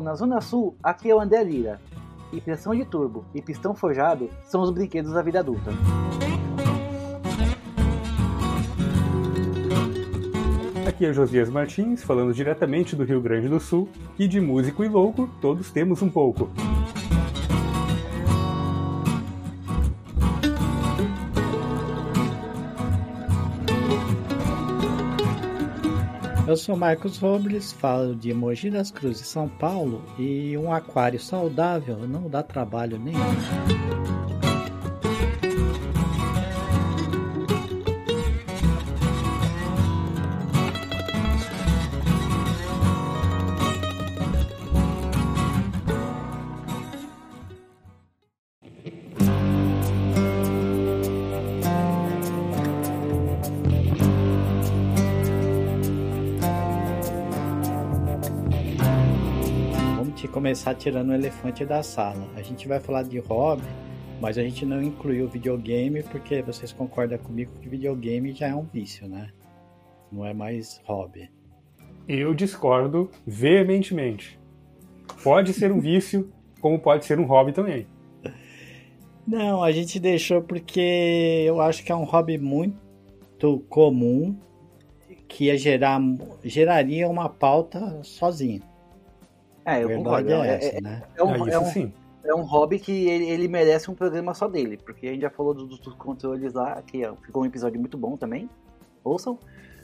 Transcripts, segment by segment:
Na Zona Sul, aqui é o André Lira. E pressão de turbo e pistão forjado são os brinquedos da vida adulta. Aqui é Josias Martins, falando diretamente do Rio Grande do Sul, e de músico e louco, todos temos um pouco. Eu sou Marcos Robles, falo de Mogi das Cruzes, São Paulo, e um aquário saudável não dá trabalho nenhum. Começar tirando o elefante da sala. A gente vai falar de hobby, mas a gente não incluiu videogame porque vocês concordam comigo que videogame já é um vício, né? Não é mais hobby. Eu discordo veementemente. Pode ser um vício, como pode ser um hobby também. Não, a gente deixou porque eu acho que é um hobby muito comum que ia gerar, geraria uma pauta sozinho. É, eu concordo. É, é, essa, né? é, um, é, um, sim. é um hobby que ele, ele, merece um programa só dele, porque a gente já falou dos, dos controles lá, que ficou um episódio muito bom também. Ouçam.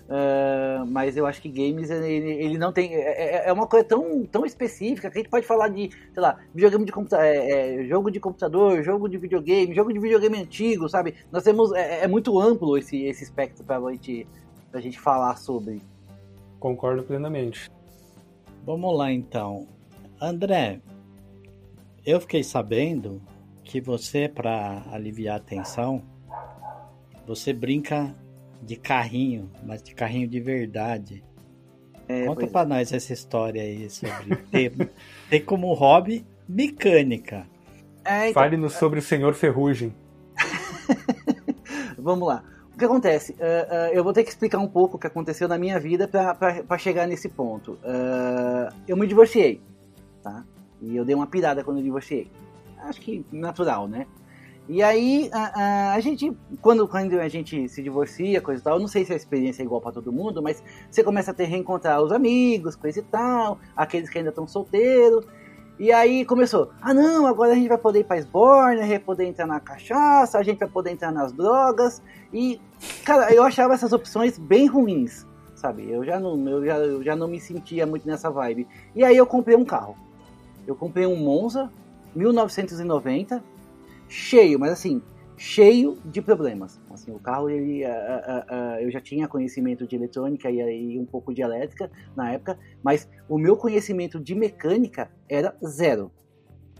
Uh, mas eu acho que games ele, ele não tem. É, é, uma coisa tão, tão específica que a gente pode falar de, sei lá, videogame de computador, é, é, jogo de computador, jogo de videogame, jogo de videogame antigo, sabe? Nós temos. É, é muito amplo esse, esse espectro pra gente, pra gente falar sobre. Concordo plenamente. Vamos lá então. André, eu fiquei sabendo que você, para aliviar a tensão, você brinca de carrinho, mas de carrinho de verdade. É, Conta para é. nós essa história aí sobre ter, ter como hobby mecânica. É, então... Fale-nos sobre o Senhor Ferrugem. Vamos lá. O que acontece? Uh, uh, eu vou ter que explicar um pouco o que aconteceu na minha vida para chegar nesse ponto. Uh, eu me divorciei, tá? E eu dei uma pirada quando eu divorciei. Acho que natural, né? E aí, a, a, gente, quando, quando a gente se divorcia, coisa e tal, não sei se a experiência é igual para todo mundo, mas você começa a ter reencontrar os amigos, coisa e tal, aqueles que ainda estão solteiros. E aí começou, ah não, agora a gente vai poder ir pra esborne, a gente vai poder entrar na cachaça, a gente vai poder entrar nas drogas. E, cara, eu achava essas opções bem ruins, sabe? Eu já não, eu já, eu já não me sentia muito nessa vibe. E aí eu comprei um carro. Eu comprei um Monza 1990, cheio, mas assim, cheio de problemas. Assim, o carro, ele, eu já tinha conhecimento de eletrônica e, e, um pouco de elétrica na época, mas o meu conhecimento de mecânica era zero.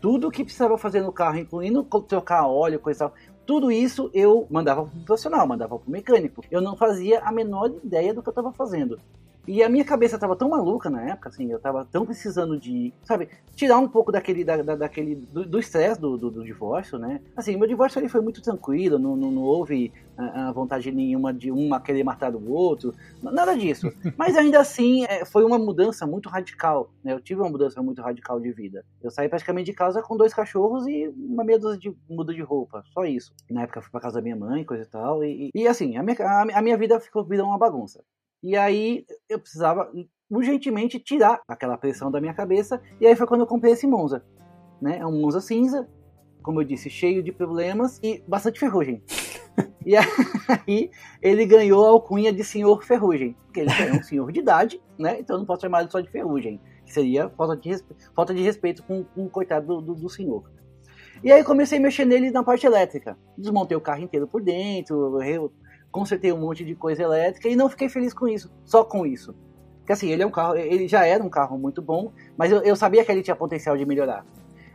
Tudo que precisava fazer no carro, incluindo trocar óleo, coisa tal, tudo isso eu mandava para o profissional, mandava para o mecânico. Eu não fazia a menor ideia do que eu estava fazendo. E a minha cabeça tava tão maluca na época, assim, eu tava tão precisando de, sabe, tirar um pouco daquele, da, da daquele, do estresse do, do, do, divórcio, né? Assim, meu divórcio ali foi muito tranquilo, não, não, não houve a, a, vontade nenhuma de uma querer matar o outro, nada disso. Mas ainda assim, é, foi uma mudança muito radical, né? Eu tive uma mudança muito radical de vida. Eu saí praticamente de casa com dois cachorros e uma meia dúzia de muda de roupa, só isso. Na época eu fui pra casa da minha mãe, coisa e tal, e, e assim, a minha, a, a minha vida ficou virou uma bagunça. E aí eu precisava urgentemente tirar aquela pressão da minha cabeça. E aí foi quando eu comprei esse Monza. Né? É um Monza cinza, como eu disse, cheio de problemas e bastante ferrugem. e aí ele ganhou a alcunha de senhor ferrugem, porque ele é um senhor de idade, né? Então eu não posso chamar ele só de ferrugem, que seria falta de, respeito, falta de respeito com, com o coitado do, do, do senhor. E aí comecei a mexer nele na parte elétrica. Desmontei o carro inteiro por dentro, consertei um monte de coisa elétrica e não fiquei feliz com isso, só com isso. Porque assim, ele é um carro, ele já era um carro muito bom, mas eu, eu sabia que ele tinha potencial de melhorar.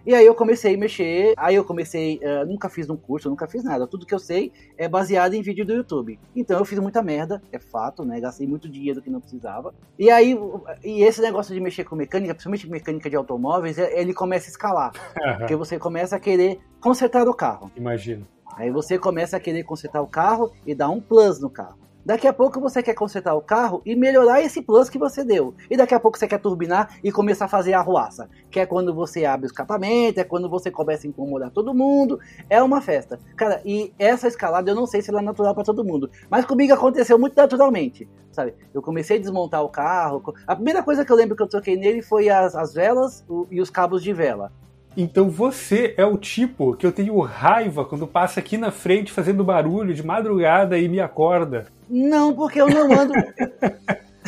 E aí eu comecei a mexer, aí eu comecei, uh, nunca fiz um curso, nunca fiz nada. Tudo que eu sei é baseado em vídeo do YouTube. Então eu fiz muita merda, é fato, né? Gastei muito dinheiro que não precisava. E aí, e esse negócio de mexer com mecânica, principalmente mecânica de automóveis, é, ele começa a escalar. Porque você começa a querer consertar o carro. Imagino. Aí você começa a querer consertar o carro e dar um plus no carro. Daqui a pouco você quer consertar o carro e melhorar esse plus que você deu. E daqui a pouco você quer turbinar e começar a fazer a arruaça. Que é quando você abre o escapamento, é quando você começa a incomodar todo mundo. É uma festa. Cara, e essa escalada eu não sei se ela é natural para todo mundo. Mas comigo aconteceu muito naturalmente. Sabe? Eu comecei a desmontar o carro. A primeira coisa que eu lembro que eu troquei nele foi as, as velas e os cabos de vela. Então você é o tipo que eu tenho raiva quando passa aqui na frente fazendo barulho de madrugada e me acorda. Não, porque eu não ando.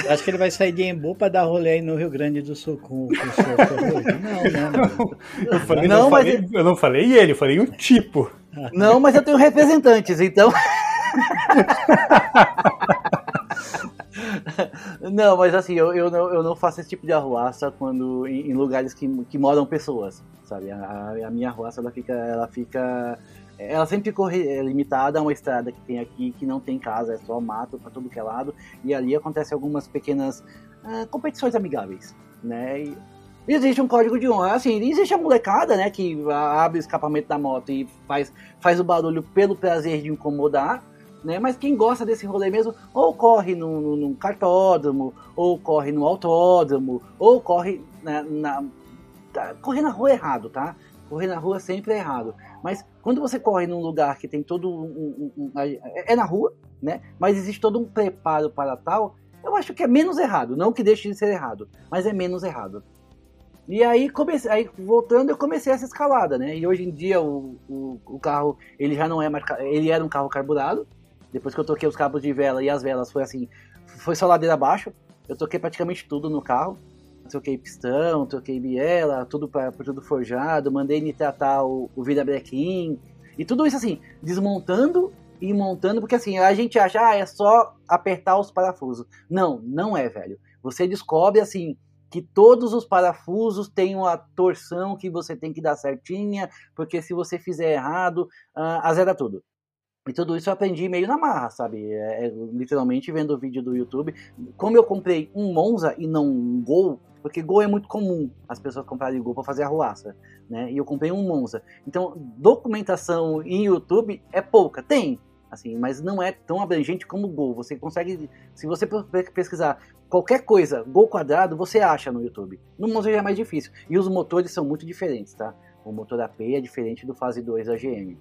Acho que ele vai sair de Embu para dar rolê aí no Rio Grande do Sul com, com o seu Não, não. Eu, falei, não, não mas falei, eu não falei ele, eu falei o tipo. Não, mas eu tenho representantes, então. não, mas assim, eu, eu, não, eu não faço esse tipo de arruaça quando em, em lugares que, que moram pessoas, sabe? A, a, minha arruaça ela fica, ela fica, ela sempre ficou limitada a uma estrada que tem aqui que não tem casa, é só mato para todo que é lado e ali acontece algumas pequenas uh, competições amigáveis, né? E, existe um código de honra. Assim, existe a molecada, né, que abre o escapamento da moto e faz, faz o barulho pelo prazer de incomodar né? Mas quem gosta desse rolê mesmo, ou corre num, num cartódromo, ou corre no autódromo, ou corre na, na tá, correr na rua é errado, tá? Correr na rua sempre é errado. Mas quando você corre num lugar que tem todo um, um, um, é na rua, né? Mas existe todo um preparo para tal, eu acho que é menos errado. Não que deixe de ser errado, mas é menos errado. E aí, comecei, aí voltando, eu comecei essa escalada, né? E hoje em dia o, o, o carro ele já não é ele era um carro carburado, depois que eu toquei os cabos de vela e as velas, foi assim, foi só ladeira abaixo. Eu toquei praticamente tudo no carro. Troquei pistão, troquei biela, tudo para tudo forjado, mandei nitratar o, o Vida Break-In. E tudo isso assim, desmontando e montando, porque assim, a gente acha, ah, é só apertar os parafusos. Não, não é, velho. Você descobre assim, que todos os parafusos têm uma torção que você tem que dar certinha, porque se você fizer errado, uh, azeda tudo. E tudo isso eu aprendi meio na marra, sabe? É, é, literalmente vendo o vídeo do YouTube. Como eu comprei um Monza e não um Gol, porque Gol é muito comum as pessoas comprarem Gol para fazer arruaça, né? E eu comprei um Monza. Então, documentação em YouTube é pouca. Tem, assim, mas não é tão abrangente como Gol. Você consegue, se você pesquisar qualquer coisa, Gol quadrado, você acha no YouTube. No Monza já é mais difícil. E os motores são muito diferentes, tá? O motor AP é diferente do fase 2 da GM.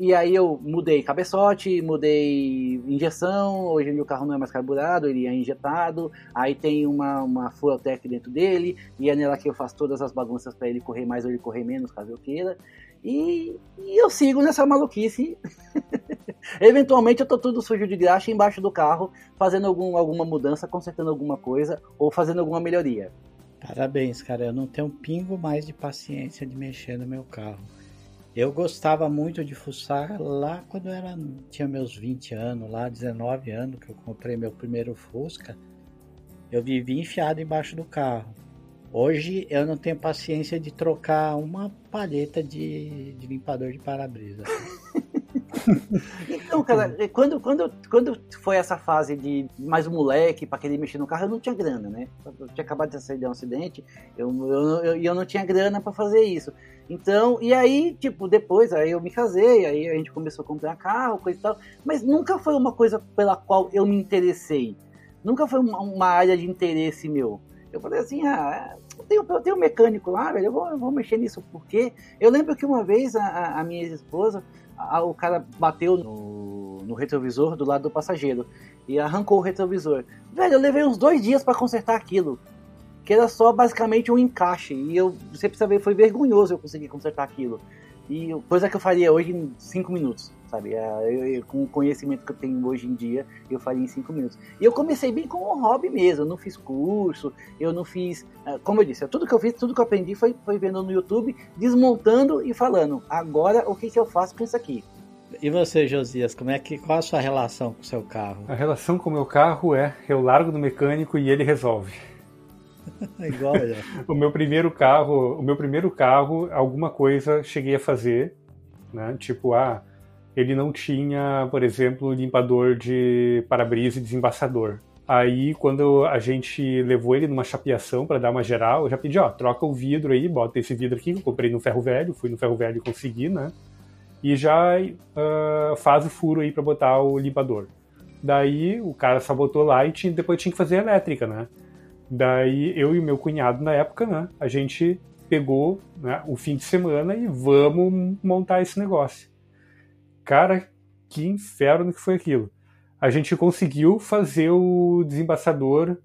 E aí eu mudei cabeçote, mudei injeção, hoje o carro não é mais carburado, ele é injetado, aí tem uma, uma Fueltech dentro dele, e é nela que eu faço todas as bagunças para ele correr mais ou ele correr menos, caso eu queira. E, e eu sigo nessa maluquice. Eventualmente eu tô tudo sujo de graxa embaixo do carro, fazendo algum, alguma mudança, consertando alguma coisa ou fazendo alguma melhoria. Parabéns, cara. Eu não tenho um pingo mais de paciência de mexer no meu carro. Eu gostava muito de fuçar lá quando era, tinha meus 20 anos, lá 19 anos, que eu comprei meu primeiro Fusca. Eu vivi enfiado embaixo do carro. Hoje eu não tenho paciência de trocar uma palheta de, de limpador de para-brisa. então, cara, quando, quando, quando foi essa fase de mais um moleque para querer mexer no carro, eu não tinha grana, né? Eu tinha acabado de sair de um acidente e eu, eu, eu, eu não tinha grana para fazer isso. Então, e aí, tipo, depois, aí eu me casei, aí a gente começou a comprar carro, coisa e tal, mas nunca foi uma coisa pela qual eu me interessei. Nunca foi uma, uma área de interesse meu. Eu falei assim, ah, eu tenho, eu tenho um mecânico lá, velho, eu vou, eu vou mexer nisso porque eu lembro que uma vez a, a minha esposa, o cara bateu no, no retrovisor do lado do passageiro e arrancou o retrovisor. Velho, eu levei uns dois dias para consertar aquilo que era só basicamente um encaixe. E eu, você precisa ver, foi vergonhoso eu conseguir consertar aquilo. E coisa que eu faria hoje em 5 minutos, sabe? É, eu, eu, com o conhecimento que eu tenho hoje em dia, eu faria em 5 minutos. E eu comecei bem com um hobby mesmo, eu não fiz curso, eu não fiz. É, como eu disse, tudo que eu fiz, tudo que eu aprendi foi, foi vendo no YouTube, desmontando e falando. Agora o que, que eu faço com isso aqui? E você, Josias, como é que qual a sua relação com o seu carro? A relação com o meu carro é eu largo do mecânico e ele resolve. Igual, é. o meu primeiro carro, o meu primeiro carro, alguma coisa cheguei a fazer, né? Tipo, ah, ele não tinha, por exemplo, limpador de para-brisa e desembaçador. Aí, quando a gente levou ele numa chapeação para dar uma geral, eu já pedi, ó, troca o vidro aí, bota esse vidro aqui, que eu comprei no ferro velho, fui no ferro velho e consegui, né? E já uh, faz o furo aí para botar o limpador. Daí o cara só botou lá e tinha, depois tinha que fazer elétrica, né? Daí eu e o meu cunhado na época, né? A gente pegou né, o fim de semana e vamos montar esse negócio. Cara, que inferno que foi aquilo. A gente conseguiu fazer o desembaçador,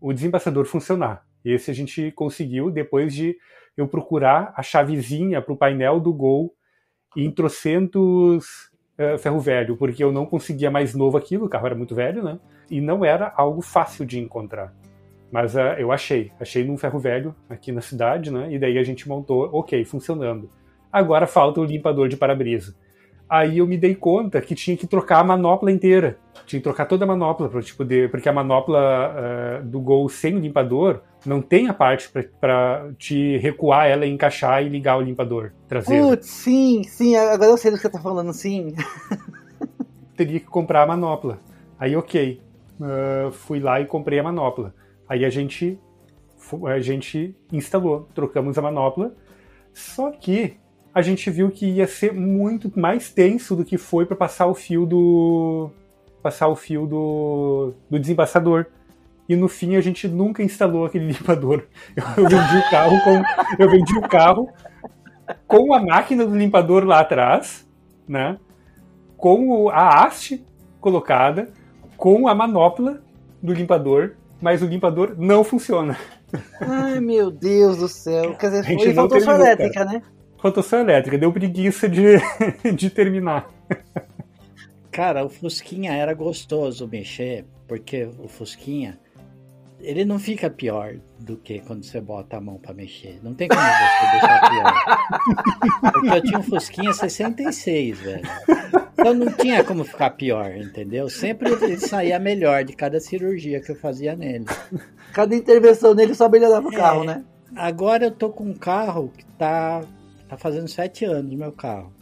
o desembaçador funcionar. Esse a gente conseguiu depois de eu procurar a chavezinha para o painel do Gol em trocentos uh, ferro velho, porque eu não conseguia mais novo aquilo, o carro era muito velho, né? E não era algo fácil de encontrar. Mas uh, eu achei, achei num ferro velho aqui na cidade, né? E daí a gente montou, ok, funcionando. Agora falta o limpador de para-brisa. Aí eu me dei conta que tinha que trocar a manopla inteira. Tinha que trocar toda a manopla para tipo, de, porque a manopla uh, do Gol sem limpador não tem a parte para te recuar ela, encaixar e ligar o limpador traseiro. Putz, sim, sim, agora eu sei do que você tá falando, sim. Teria que comprar a manopla. Aí, ok. Uh, fui lá e comprei a manopla. Aí a gente, a gente instalou, trocamos a manopla. Só que a gente viu que ia ser muito mais tenso do que foi para passar o fio do passar o fio do, do desembaçador. E no fim a gente nunca instalou aquele limpador. Eu, eu vendi o carro com eu vendi o carro com a máquina do limpador lá atrás, né? Com a haste colocada, com a manopla do limpador, mas o limpador não funciona. Ai, meu Deus do céu. Quer dizer, foi faltou só elétrica, né? Rotação elétrica, deu preguiça de, de terminar. Cara, o Fusquinha era gostoso mexer, porque o Fusquinha ele não fica pior do que quando você bota a mão para mexer. Não tem como você deixar pior. Porque eu tinha um Fusquinha 66, velho. Então não tinha como ficar pior, entendeu? Sempre ele saía melhor de cada cirurgia que eu fazia nele. Cada intervenção nele só melhorava o é, carro, né? Agora eu tô com um carro que tá Tá fazendo sete anos meu carro.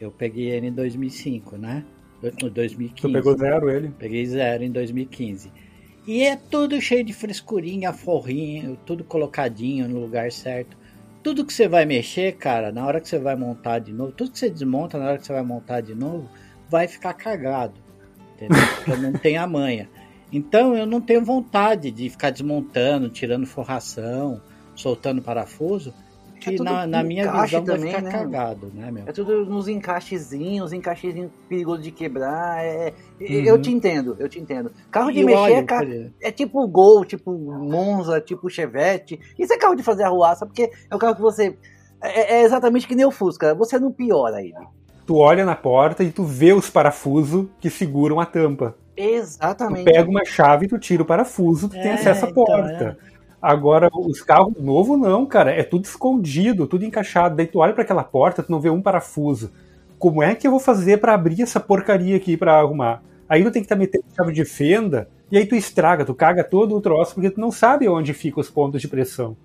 Eu peguei ele em 2005, né? 2015. Tu pegou zero ele? Peguei zero em 2015. E é tudo cheio de frescurinha, forrinho, tudo colocadinho no lugar certo. Tudo que você vai mexer, cara, na hora que você vai montar de novo, tudo que você desmonta na hora que você vai montar de novo, vai ficar cagado. Entendeu? Porque não tem a manha. Então eu não tenho vontade de ficar desmontando, tirando forração, soltando parafuso que é na, na minha visão também, vai ficar né? cagado, né, meu? É tudo nos encaixezinhos, encaixezinhos perigoso de quebrar. É... Uhum. Eu te entendo, eu te entendo. Carro de e mexer é, ca... é, tipo Gol, tipo Monza, tipo Chevette. Isso é carro de fazer arruaça, porque é o carro que você. É, é exatamente que nem o Fusca, você não piora ele. Tu olha na porta e tu vê os parafusos que seguram a tampa. Exatamente. Tu pega uma chave e tu tira o parafuso, tu tem é, acesso à então, porta. Então, Agora, os carros novos não, cara. É tudo escondido, tudo encaixado. Daí tu olha para aquela porta, tu não vê um parafuso. Como é que eu vou fazer para abrir essa porcaria aqui para arrumar? Aí tu tem que estar tá metendo chave de fenda, e aí tu estraga, tu caga todo o troço, porque tu não sabe onde ficam os pontos de pressão.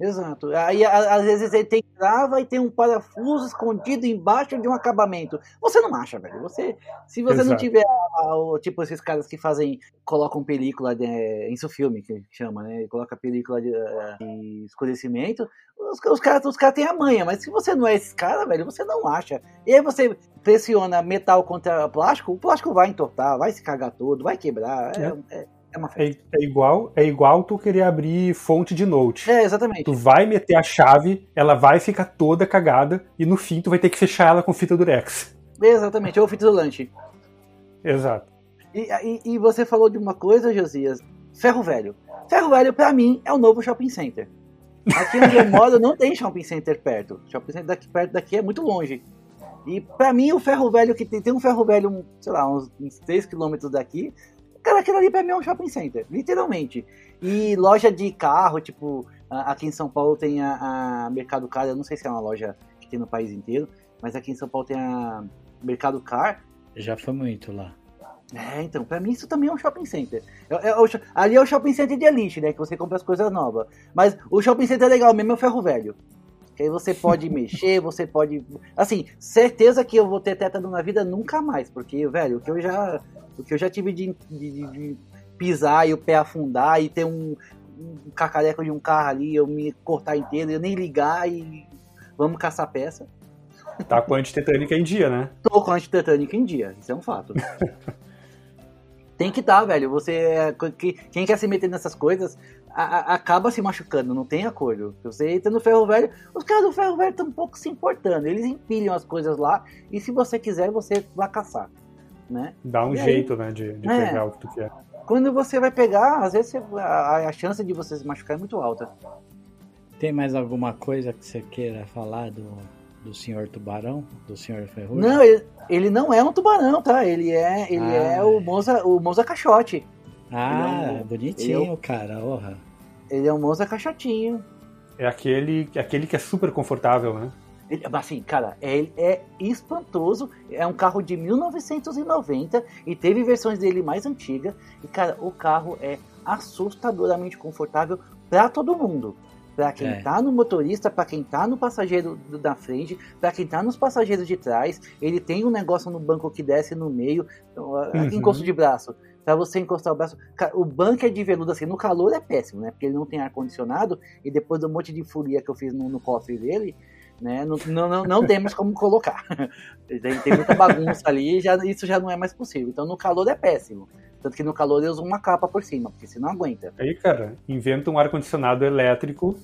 Exato. Aí às vezes ele tem trava e tem um parafuso escondido embaixo de um acabamento. Você não acha, velho. Você, se você Exato. não tiver tipo esses caras que fazem, colocam película de, isso filme que chama, né? Coloca película de, de escurecimento. Os, os caras os cara têm a manha, mas se você não é esse cara, velho, você não acha. E aí você pressiona metal contra plástico, o plástico vai entortar, vai se cagar todo, vai quebrar. É, é. é é uma É, é, igual, é igual tu querer abrir fonte de note. É, exatamente. Tu vai meter a chave, ela vai ficar toda cagada e no fim tu vai ter que fechar ela com fita durex. Exatamente, ou fita isolante. Exato. E, e, e, você falou de uma coisa, Josias, ferro velho. Ferro velho, para mim, é o novo shopping center. Aqui onde eu moro não tem shopping center perto. Shopping center daqui perto daqui é muito longe. E para mim, o ferro velho que tem, tem um ferro velho, sei lá, uns, uns 3 km daqui, Cara, aquilo ali pra mim é um shopping center, literalmente. E loja de carro, tipo, aqui em São Paulo tem a, a Mercado Car, eu não sei se é uma loja que tem no país inteiro, mas aqui em São Paulo tem a Mercado Car. Já foi muito lá. É, então, pra mim isso também é um shopping center. É, é, ali é o shopping center de elite, né? Que você compra as coisas novas. Mas o shopping center é legal mesmo é o ferro velho. Que aí você pode mexer, você pode. Assim, certeza que eu vou ter tétano na vida nunca mais. Porque, velho, o que eu já o que eu já tive de, de, de pisar e o pé afundar e ter um, um cacareco de um carro ali, eu me cortar inteiro, eu nem ligar e vamos caçar peça. Tá com a antitetânica em dia, né? Tô com a antitetânica em dia, isso é um fato. Tem que dar, velho. Você. É, quem quer se meter nessas coisas a, a, acaba se machucando, não tem acordo. Você entra no ferro velho, os caras do ferro velho estão um pouco se importando. Eles empilham as coisas lá e se você quiser, você vai caçar. Né? Dá um E jeito, né, de, de É. pegar o que tu quer. Quando você vai pegar, às vezes você- a, a chance de você se machucar é muito alta. Tem mais alguma coisa que você queira falar do, do senhor tubarão? Do senhor ferrugem? Não, ele, ele não é um tubarão, tá? Ele é, ele Ah. é o Monza, o Monza Caixote. Ah, Ele é um- bonitinho, cara. Orra. Ele é um Monza Caixotinho. É aquele, aquele que é super confortável, né? Ele, assim, cara, é, é espantoso. É um carro de 1990 e teve versões dele mais antiga. E, cara, o carro é assustadoramente confortável pra todo mundo. Pra quem É. tá no motorista, pra quem tá no passageiro da frente, pra quem tá nos passageiros de trás. Ele tem um negócio no banco que desce no meio, aqui Uhum. encosto de braço. Pra você encostar o braço. O é de veludo assim, no calor é péssimo, né? Porque ele não tem ar-condicionado. E depois do monte de folia que eu fiz no, no cofre dele, né? Não, não, não, não temos como colocar. Tem, muita bagunça ali e já, isso já não é mais possível. Então no calor é péssimo. Tanto que no calor eu uso uma capa por cima, porque senão aguenta. Aí, cara, inventa um ar-condicionado elétrico,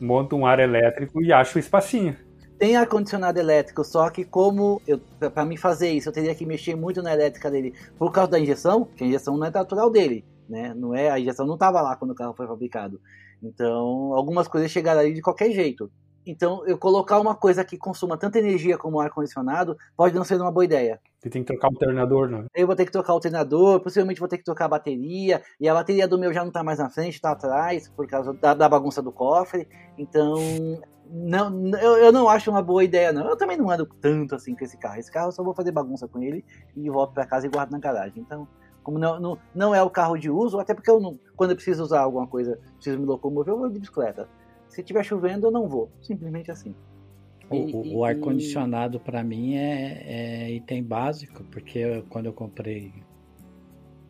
monta um ar elétrico e acha o espacinho. Tem ar-condicionado elétrico, só que como eu para me fazer isso, eu teria que mexer muito na elétrica dele por causa da injeção, que a injeção não é natural dele, né? Não é, a injeção não estava lá quando o carro foi fabricado. Então, algumas coisas chegaram ali de qualquer jeito. Então, eu colocar uma coisa que consuma tanta energia como o ar-condicionado pode não ser uma boa ideia. Você tem que trocar o alternador, né? Eu vou ter que trocar o alternador, possivelmente vou ter que trocar a bateria, e a bateria do meu já não tá mais na frente, tá atrás, por causa da, da bagunça do cofre. Então, não, eu, eu não acho uma boa ideia, não. Eu também não ando tanto assim com esse carro. Esse carro eu só vou fazer bagunça com ele e volto para casa e guardo na garagem. Então, como não, não, não é o carro de uso, até porque eu não, quando eu preciso usar alguma coisa, preciso me locomover, eu vou de bicicleta. Se tiver chovendo, eu não vou. Simplesmente assim. O, E- o- ar-condicionado pra mim é, é item básico, porque eu- quando eu comprei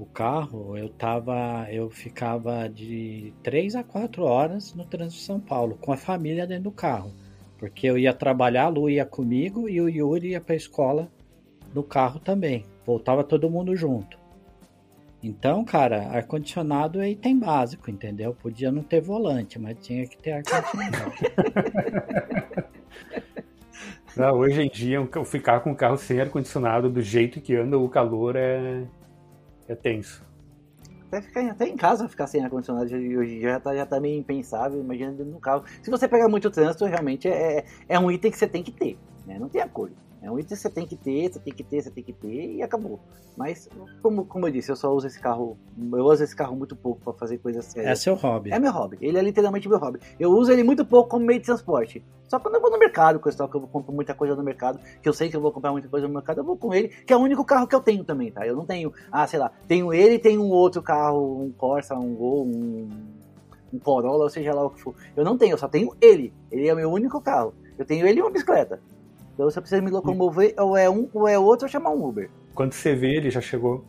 o carro, eu tava, eu ficava de 3 a 4 horas no trânsito de São Paulo, com a família dentro do carro. Porque eu ia trabalhar, a Lu ia comigo e o Yuri ia pra escola no carro também. Voltava todo mundo junto. Então, cara, ar-condicionado é item básico, entendeu? Podia não ter volante, mas tinha que ter ar-condicionado. Hoje em dia, ca- ficar com o carro sem ar-condicionado do jeito que anda o calor é, é tenso. Até, ficar, até em casa ficar sem ar-condicionado hoje em dia já tá, já tá meio impensável, imagina dentro do carro. Se você pegar muito trânsito, realmente é, é um item que você tem que ter, né? Não tem acordo. É um item que você tem que ter, você tem que ter, você tem que ter e acabou. Mas, como, como eu disse, eu só uso esse carro, eu uso esse carro muito pouco para fazer coisas É sérias. seu hobby. É meu hobby, ele é literalmente meu hobby. Eu uso ele muito pouco como meio de transporte. Só quando eu vou no mercado, coisa e tal, que eu compro muita coisa no mercado, que eu sei que eu vou comprar muita coisa no mercado, eu vou com ele, que é o único carro que eu tenho também, tá? Eu não tenho, ah, sei lá, tenho ele e tenho um outro carro, um Corsa, um Gol, um, um Corolla, ou seja lá o que for. Eu não tenho, eu só tenho ele. Ele é o meu único carro. Eu tenho ele e uma bicicleta. Então se eu preciso me locomover, ou é um ou é outro, eu chamar um Uber. Quando você vê, ele já chegou.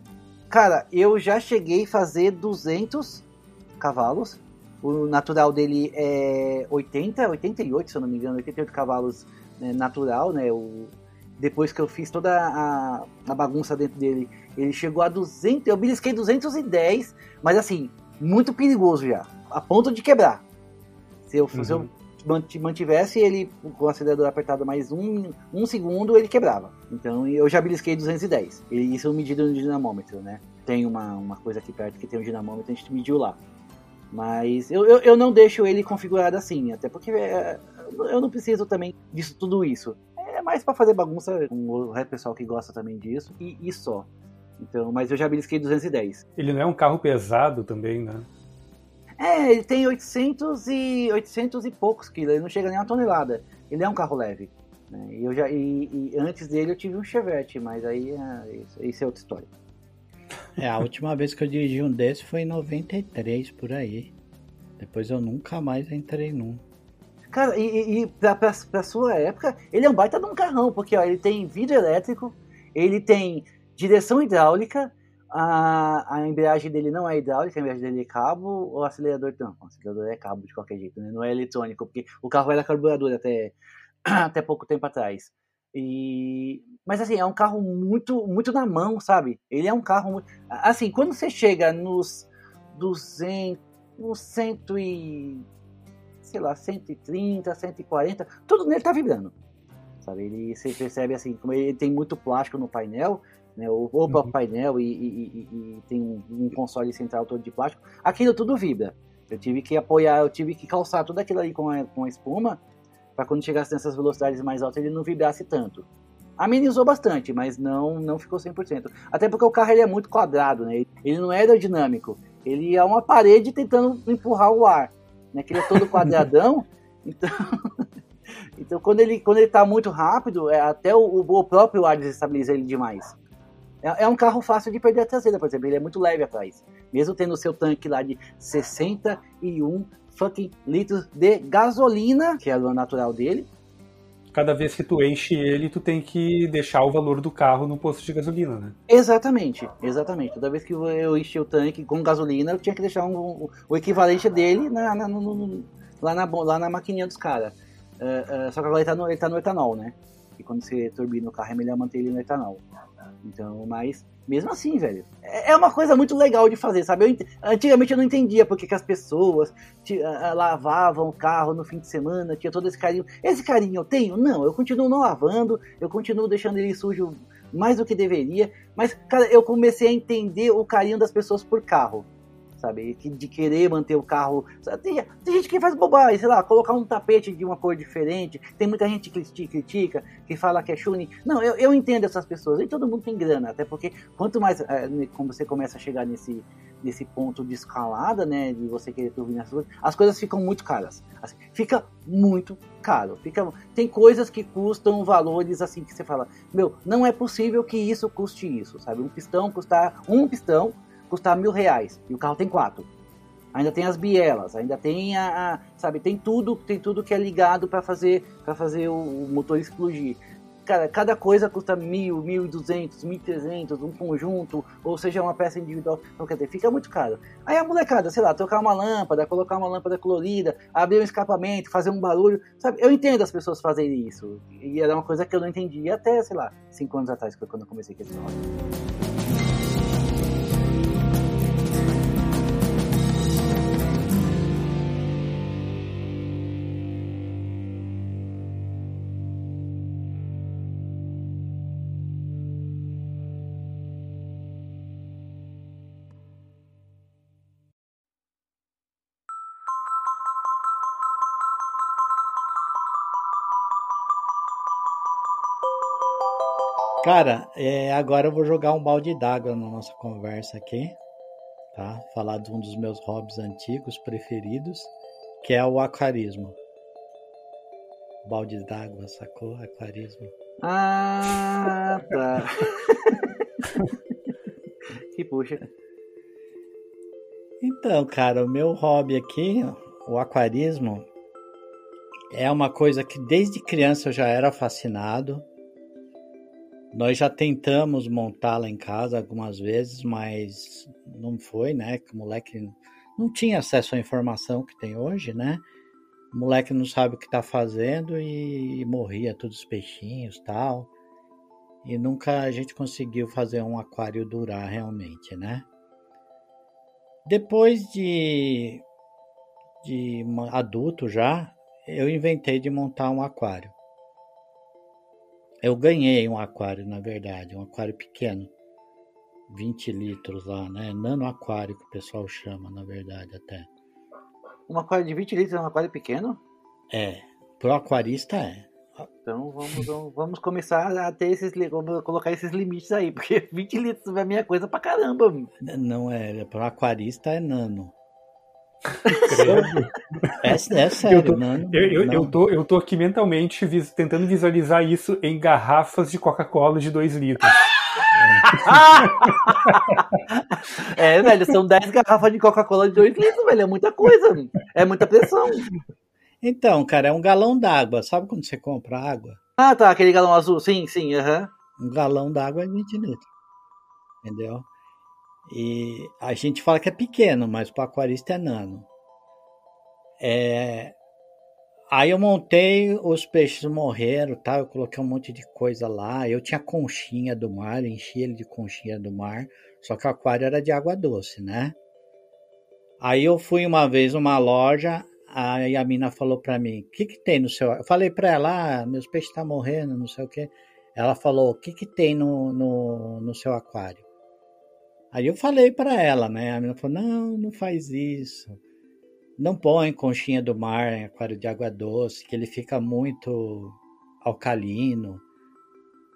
Cara, eu já cheguei a fazer 200 cavalos. O natural dele é 80, 88, se eu não me engano, 88 cavalos né, natural, né? O, depois que eu fiz toda a, a bagunça dentro dele, ele chegou a 200, eu belisquei 210, mas assim, muito perigoso já, a ponto de quebrar. Se eu, se eu Uhum. Mantivesse ele com o acelerador apertado mais um, um segundo, ele quebrava. Então eu já belisquei 210. E isso é medido no dinamômetro, né? Tem uma, uma coisa aqui perto que tem um dinamômetro, a gente mediu lá. Mas eu, eu, eu não deixo ele configurado assim, até porque é, eu não preciso também disso tudo isso. É mais para fazer bagunça com o pessoal que gosta também disso e, e só. Então, mas eu já belisquei 210. Ele não é um carro pesado também, né? É, ele tem 800 e 800 e poucos quilos, ele não chega nem a uma tonelada. Ele é um carro leve. Né? E, eu já, e, e antes dele eu tive um Chevette, mas aí é, isso, é outra história. É, a última vez que eu dirigi um desse foi em 93, por aí. Depois eu nunca mais entrei num. Cara, e, e, e pra, pra, pra sua época, ele é um baita de um carrão, porque ó, ele tem vidro elétrico, ele tem direção hidráulica, a, a embreagem dele não é hidráulica, a embreagem dele é cabo, o acelerador não, o acelerador é cabo de qualquer jeito, né? não é eletrônico, porque o carro era carburador até, até pouco tempo atrás. E mas assim, é um carro muito muito na mão, sabe? Ele é um carro assim, quando você chega nos 200, nos 100 e sei lá, 130, 140, tudo nele tá vibrando. Sabe? Ele você percebe assim, como ele tem muito plástico no painel, né? O, o próprio uhum. painel e, e, e, e tem um, um, console central todo de plástico, aquilo tudo vibra. Eu tive que apoiar, eu tive que calçar tudo aquilo ali com a, com a espuma para quando chegasse nessas velocidades mais altas ele não vibrasse tanto. Amenizou bastante, mas não não ficou 100%. Até porque o carro ele é muito quadrado, né? Ele não é aerodinâmico. Ele é uma parede tentando empurrar o ar, né? Que ele é todo quadradão. então, então quando ele quando ele tá muito rápido, é, até o, o próprio ar desestabiliza ele demais. É, é, um carro fácil de perder a traseira, por exemplo, ele é muito leve atrás. Mesmo tendo o seu tanque lá de 61 fucking litros de gasolina, que é o natural dele. Cada vez que tu enche ele, tu tem que deixar o valor do carro no posto de gasolina, né? Exatamente, exatamente. Toda vez que eu enchi o tanque com gasolina, eu tinha que deixar um, o equivalente dele na, na, no, no, lá, na, lá na maquininha dos caras. Uh, uh, só que agora ele tá, no, ele tá no etanol, né? E quando você turbina o carro, é melhor manter ele no etanol. Então, mas mesmo assim, velho, é, é uma coisa muito legal de fazer, sabe? Eu, antigamente eu não entendia porque que as pessoas te, lavavam o carro no fim de semana, tinha todo esse carinho. Esse carinho eu tenho? Não, eu continuo não lavando, eu continuo deixando ele sujo mais do que deveria, mas, cara, eu comecei a entender o carinho das pessoas por carro sabe? De querer manter o carro. Tem, tem, gente que faz bobagem, sei lá, colocar um tapete de uma cor diferente. Tem muita gente que critica, que fala que é tuning. Não, eu, eu entendo essas pessoas. E todo mundo tem grana, até porque quanto mais é, como você começa a chegar nesse, nesse ponto de escalada, né, de você querer turbinar as coisas, as coisas ficam muito caras. Assim, fica muito caro. Fica, tem coisas que custam valores assim que você fala, meu, não é possível que isso custe isso, sabe? Um pistão custar um pistão custar mil reais e o carro tem quatro. Ainda tem as bielas, ainda tem a, a sabe, tem tudo, tem tudo que é ligado para fazer para fazer o, o, motor explodir. Cara, cada coisa custa mil, mil e duzentos, mil e trezentos, um conjunto, ou seja, uma peça individual. Então, quer dizer, fica muito caro. Aí a molecada, sei lá, trocar uma lâmpada, colocar uma lâmpada colorida, abrir um escapamento, fazer um barulho, sabe? Eu entendo as pessoas fazerem isso. E era uma coisa que eu não entendia até, sei lá, cinco anos atrás, quando eu comecei com esse negócio. Cara, é, agora eu vou jogar um balde d'água na nossa conversa aqui, tá? Falar de um dos meus hobbies antigos preferidos, que é o aquarismo. Balde d'água, sacou? Aquarismo. Ah, tá. que puxa. Então, cara, o meu hobby aqui, o aquarismo, é uma coisa que desde criança eu já era fascinado. Nós já tentamos montá-la em casa algumas vezes, mas não foi, né? O moleque não tinha acesso à informação que tem hoje, né? O moleque não sabe o que está fazendo e morria todos os peixinhos tal. E nunca a gente conseguiu fazer um aquário durar realmente, né? Depois de, de adulto já, eu inventei de montar um aquário. Eu ganhei um aquário, na verdade, um aquário pequeno. 20 litros lá, né? Nano aquário que o pessoal chama, na verdade, até. Um aquário de 20 litros é um aquário pequeno? É. Pro aquarista é. Então vamos, vamos começar a ter esses vamos colocar esses limites aí, porque 20 litros é minha coisa pra caramba. Não é, para aquarista é nano. É, é sério, eu tô, mano. Eu, eu, eu, tô, eu tô aqui mentalmente vis, tentando visualizar isso em garrafas de Coca-Cola de 2 litros. é, velho, são 10 garrafas de Coca-Cola de 2 litros, velho. É muita coisa. É muita pressão. Então, cara, é um galão d'água. Sabe quando você compra água? Ah, tá. Aquele galão azul. Sim, sim. Uhum. Um galão d'água é 20 litros. Entendeu? E a gente fala que é pequeno, mas para aquarista é nano. É, Aí eu montei, os peixes morreram, tá? Eu coloquei um monte de coisa lá. Eu tinha conchinha do mar, enchi ele de conchinha do mar. Só que o aquário era de água doce, né? Aí eu fui uma vez numa loja, aí a mina falou pra mim, o que que tem no seu... Eu falei pra ela, ah, meus peixes estão tá morrendo, não sei o que. Ela falou, o que que tem no, no, no seu aquário? Aí eu falei para ela, né? A menina falou, não, não faz isso. Não põe conchinha do mar em aquário de água doce, que ele fica muito alcalino.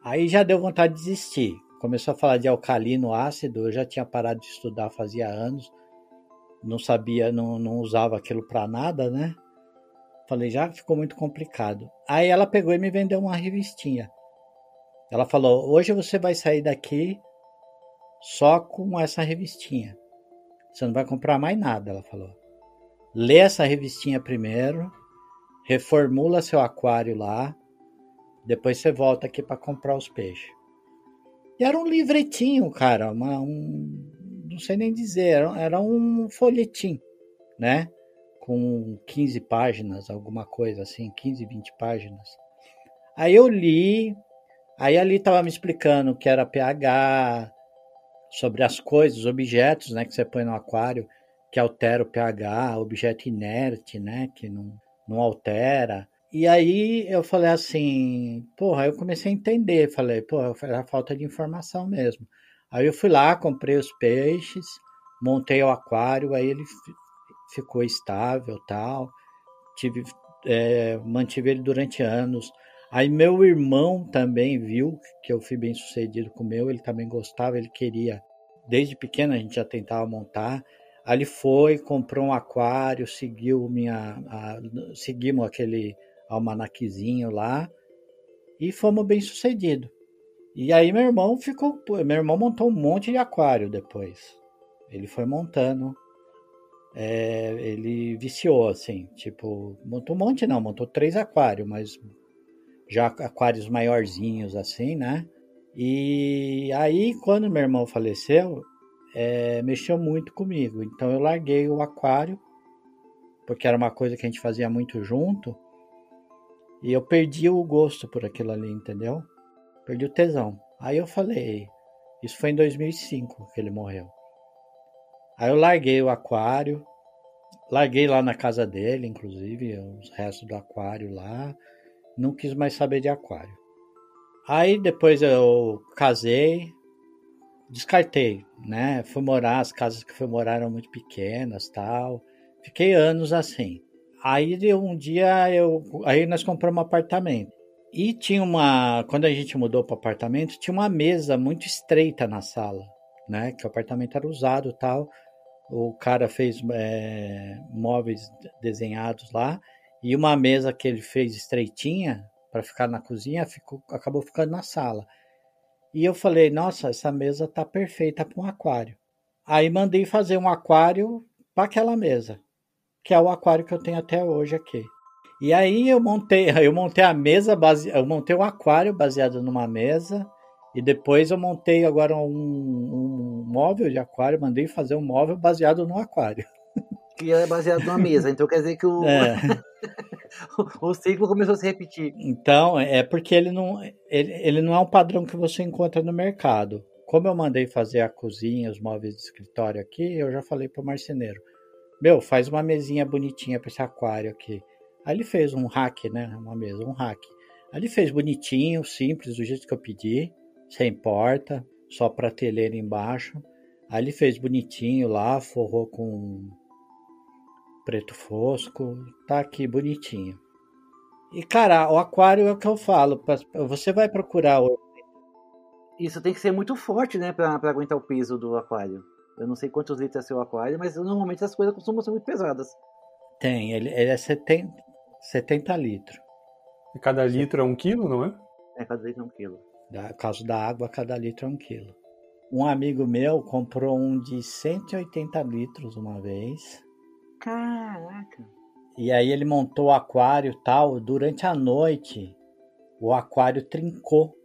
Aí já deu vontade de desistir. Começou a falar de alcalino ácido, eu já tinha parado de estudar fazia anos. Não sabia, não, não usava aquilo para nada, né? Falei, já ficou muito complicado. Aí ela pegou e me vendeu uma revistinha. Ela falou: hoje você vai sair daqui só com essa revistinha. Você não vai comprar mais nada, ela falou. Lê essa revistinha primeiro, reformula seu aquário lá, depois você volta aqui para comprar os peixes. E era um livretinho, cara, uma, um, não sei nem dizer, era, um folhetim, né? Com 15 páginas, alguma coisa assim, 15, 20 páginas. Aí eu li, aí ali tava me explicando o que era pH, sobre as coisas, objetos, né, que você põe no aquário, que altera o pH, objeto inerte, né, que não, não altera. E aí eu falei assim, porra, eu comecei a entender, falei, porra, era falta de informação mesmo. Aí eu fui lá, comprei os peixes, montei o aquário, aí ele ficou estável, tal. Tive, é, mantive ele durante anos. Aí meu irmão também viu que eu fui bem sucedido com o meu, ele também gostava, ele queria. Desde pequeno a gente já tentava montar. Aí ele foi, comprou um aquário, seguiu minha, a, seguimos aquele almanaquezinho lá e fomos bem sucedidos. E aí meu irmão ficou, meu irmão montou um monte de aquário depois. Ele foi montando, é, ele viciou assim, tipo, montou um monte não, montou três aquários, mas já aquários maiorzinhos assim, né? E aí, quando meu irmão faleceu, é, mexeu muito comigo. Então eu larguei o aquário, porque era uma coisa que a gente fazia muito junto. E eu perdi o gosto por aquilo ali, entendeu? Perdi o tesão. Aí eu falei, isso foi em 2005 que ele morreu. Aí eu larguei o aquário, larguei lá na casa dele, inclusive, os restos do aquário lá não quis mais saber de aquário. Aí depois eu casei, descartei, né? Fui morar, as casas que fui morar eram muito pequenas, tal. Fiquei anos assim. Aí um dia eu, aí nós compramos um apartamento. E tinha uma, quando a gente mudou para o apartamento, tinha uma mesa muito estreita na sala, né? Que o apartamento era usado, tal. O cara fez é, móveis desenhados lá e uma mesa que ele fez estreitinha para ficar na cozinha ficou, acabou ficando na sala. E eu falei, nossa, essa mesa tá perfeita para um aquário. Aí mandei fazer um aquário para aquela mesa, que é o aquário que eu tenho até hoje aqui. E aí eu montei, eu montei a mesa, base, eu montei um aquário baseado numa mesa e depois eu montei agora um, um móvel de aquário, mandei fazer um móvel baseado no aquário. Que é baseado numa mesa, então quer dizer que o é. o ciclo começou a se repetir. Então, é porque ele não, ele, ele não é um padrão que você encontra no mercado. Como eu mandei fazer a cozinha, os móveis de escritório aqui, eu já falei pro marceneiro: Meu, faz uma mesinha bonitinha para esse aquário aqui. Aí ele fez um rack, né? Uma mesa, um rack. Aí ele fez bonitinho, simples, do jeito que eu pedi, sem porta, só prateleira embaixo. Aí ele fez bonitinho lá, forrou com preto fosco, tá aqui bonitinho. E cara, o aquário é o que eu falo, você vai procurar o... Isso tem que ser muito forte, né, para aguentar o peso do aquário. Eu não sei quantos litros é seu aquário, mas normalmente as coisas costumam ser muito pesadas. Tem, ele, ele é 70, 70 litros. E cada litro é um quilo, não é? É, cada litro é um quilo. No caso da água, cada litro é um quilo. Um amigo meu comprou um de 180 litros uma vez. Caraca. E aí ele montou o aquário e tal. Durante a noite, o aquário trincou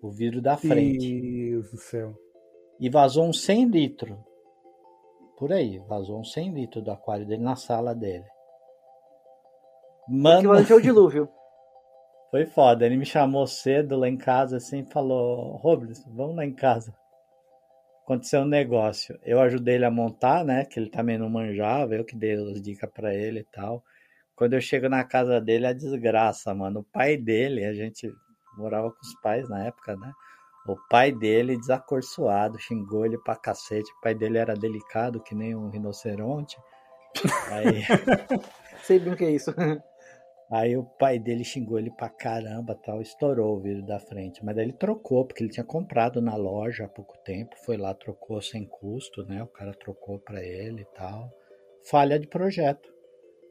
o vidro da frente. Deus do céu. E vazou uns 100 litros. Por aí, vazou uns 100 litros do aquário dele na sala dele. Mano, equivalente ao dilúvio. Foi foda. Ele me chamou cedo lá em casa assim falou: Robles, vamos lá em casa. Aconteceu um negócio. Eu ajudei ele a montar, né? Que ele também não manjava, eu que dei as dicas para ele e tal. Quando eu chego na casa dele, a desgraça, mano. O pai dele, a gente morava com os pais na época, né? O pai dele, desacorçoado, xingou ele pra cacete. O pai dele era delicado, que nem um rinoceronte. Aí. Sei bem o que é isso. Aí o pai dele xingou ele pra caramba, tal, estourou o vidro da frente. Mas daí ele trocou, porque ele tinha comprado na loja há pouco tempo, foi lá, trocou sem custo, né? O cara trocou para ele e tal. Falha de projeto.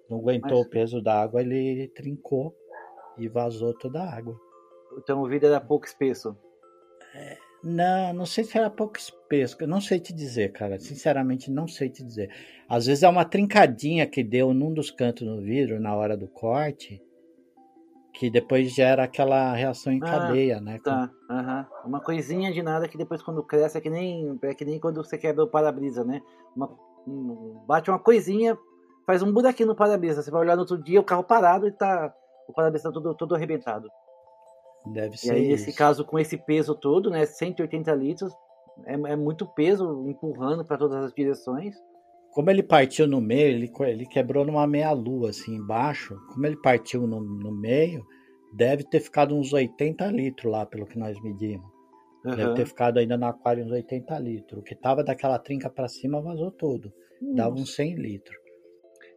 Não aguentou Mas... o peso da água, ele trincou e vazou toda a água. Então o vidro era pouco espesso. É, não, não sei se era pouco espesso. Eu não sei te dizer, cara. Sinceramente, não sei te dizer. Às vezes é uma trincadinha que deu num dos cantos no vidro na hora do corte, que depois gera aquela reação em ah, cadeia, né? Tá, uhum. uma coisinha de nada que depois quando cresce é que nem, é que nem quando você quebra o para-brisa, né? Uma, um, bate uma coisinha, faz um buraquinho no para-brisa. Você vai olhar no outro dia o carro parado e tá o para-brisa tá todo, todo arrebentado. Deve ser. E aí, nesse caso, com esse peso todo, né? 180 litros, é, é muito peso empurrando para todas as direções. Como ele partiu no meio, ele, ele quebrou numa meia-lua, assim, embaixo. Como ele partiu no, no meio, deve ter ficado uns 80 litros lá, pelo que nós medimos. Uhum. Deve ter ficado ainda no aquário uns 80 litros. O que tava daquela trinca para cima vazou todo. Dava uns 100 litros.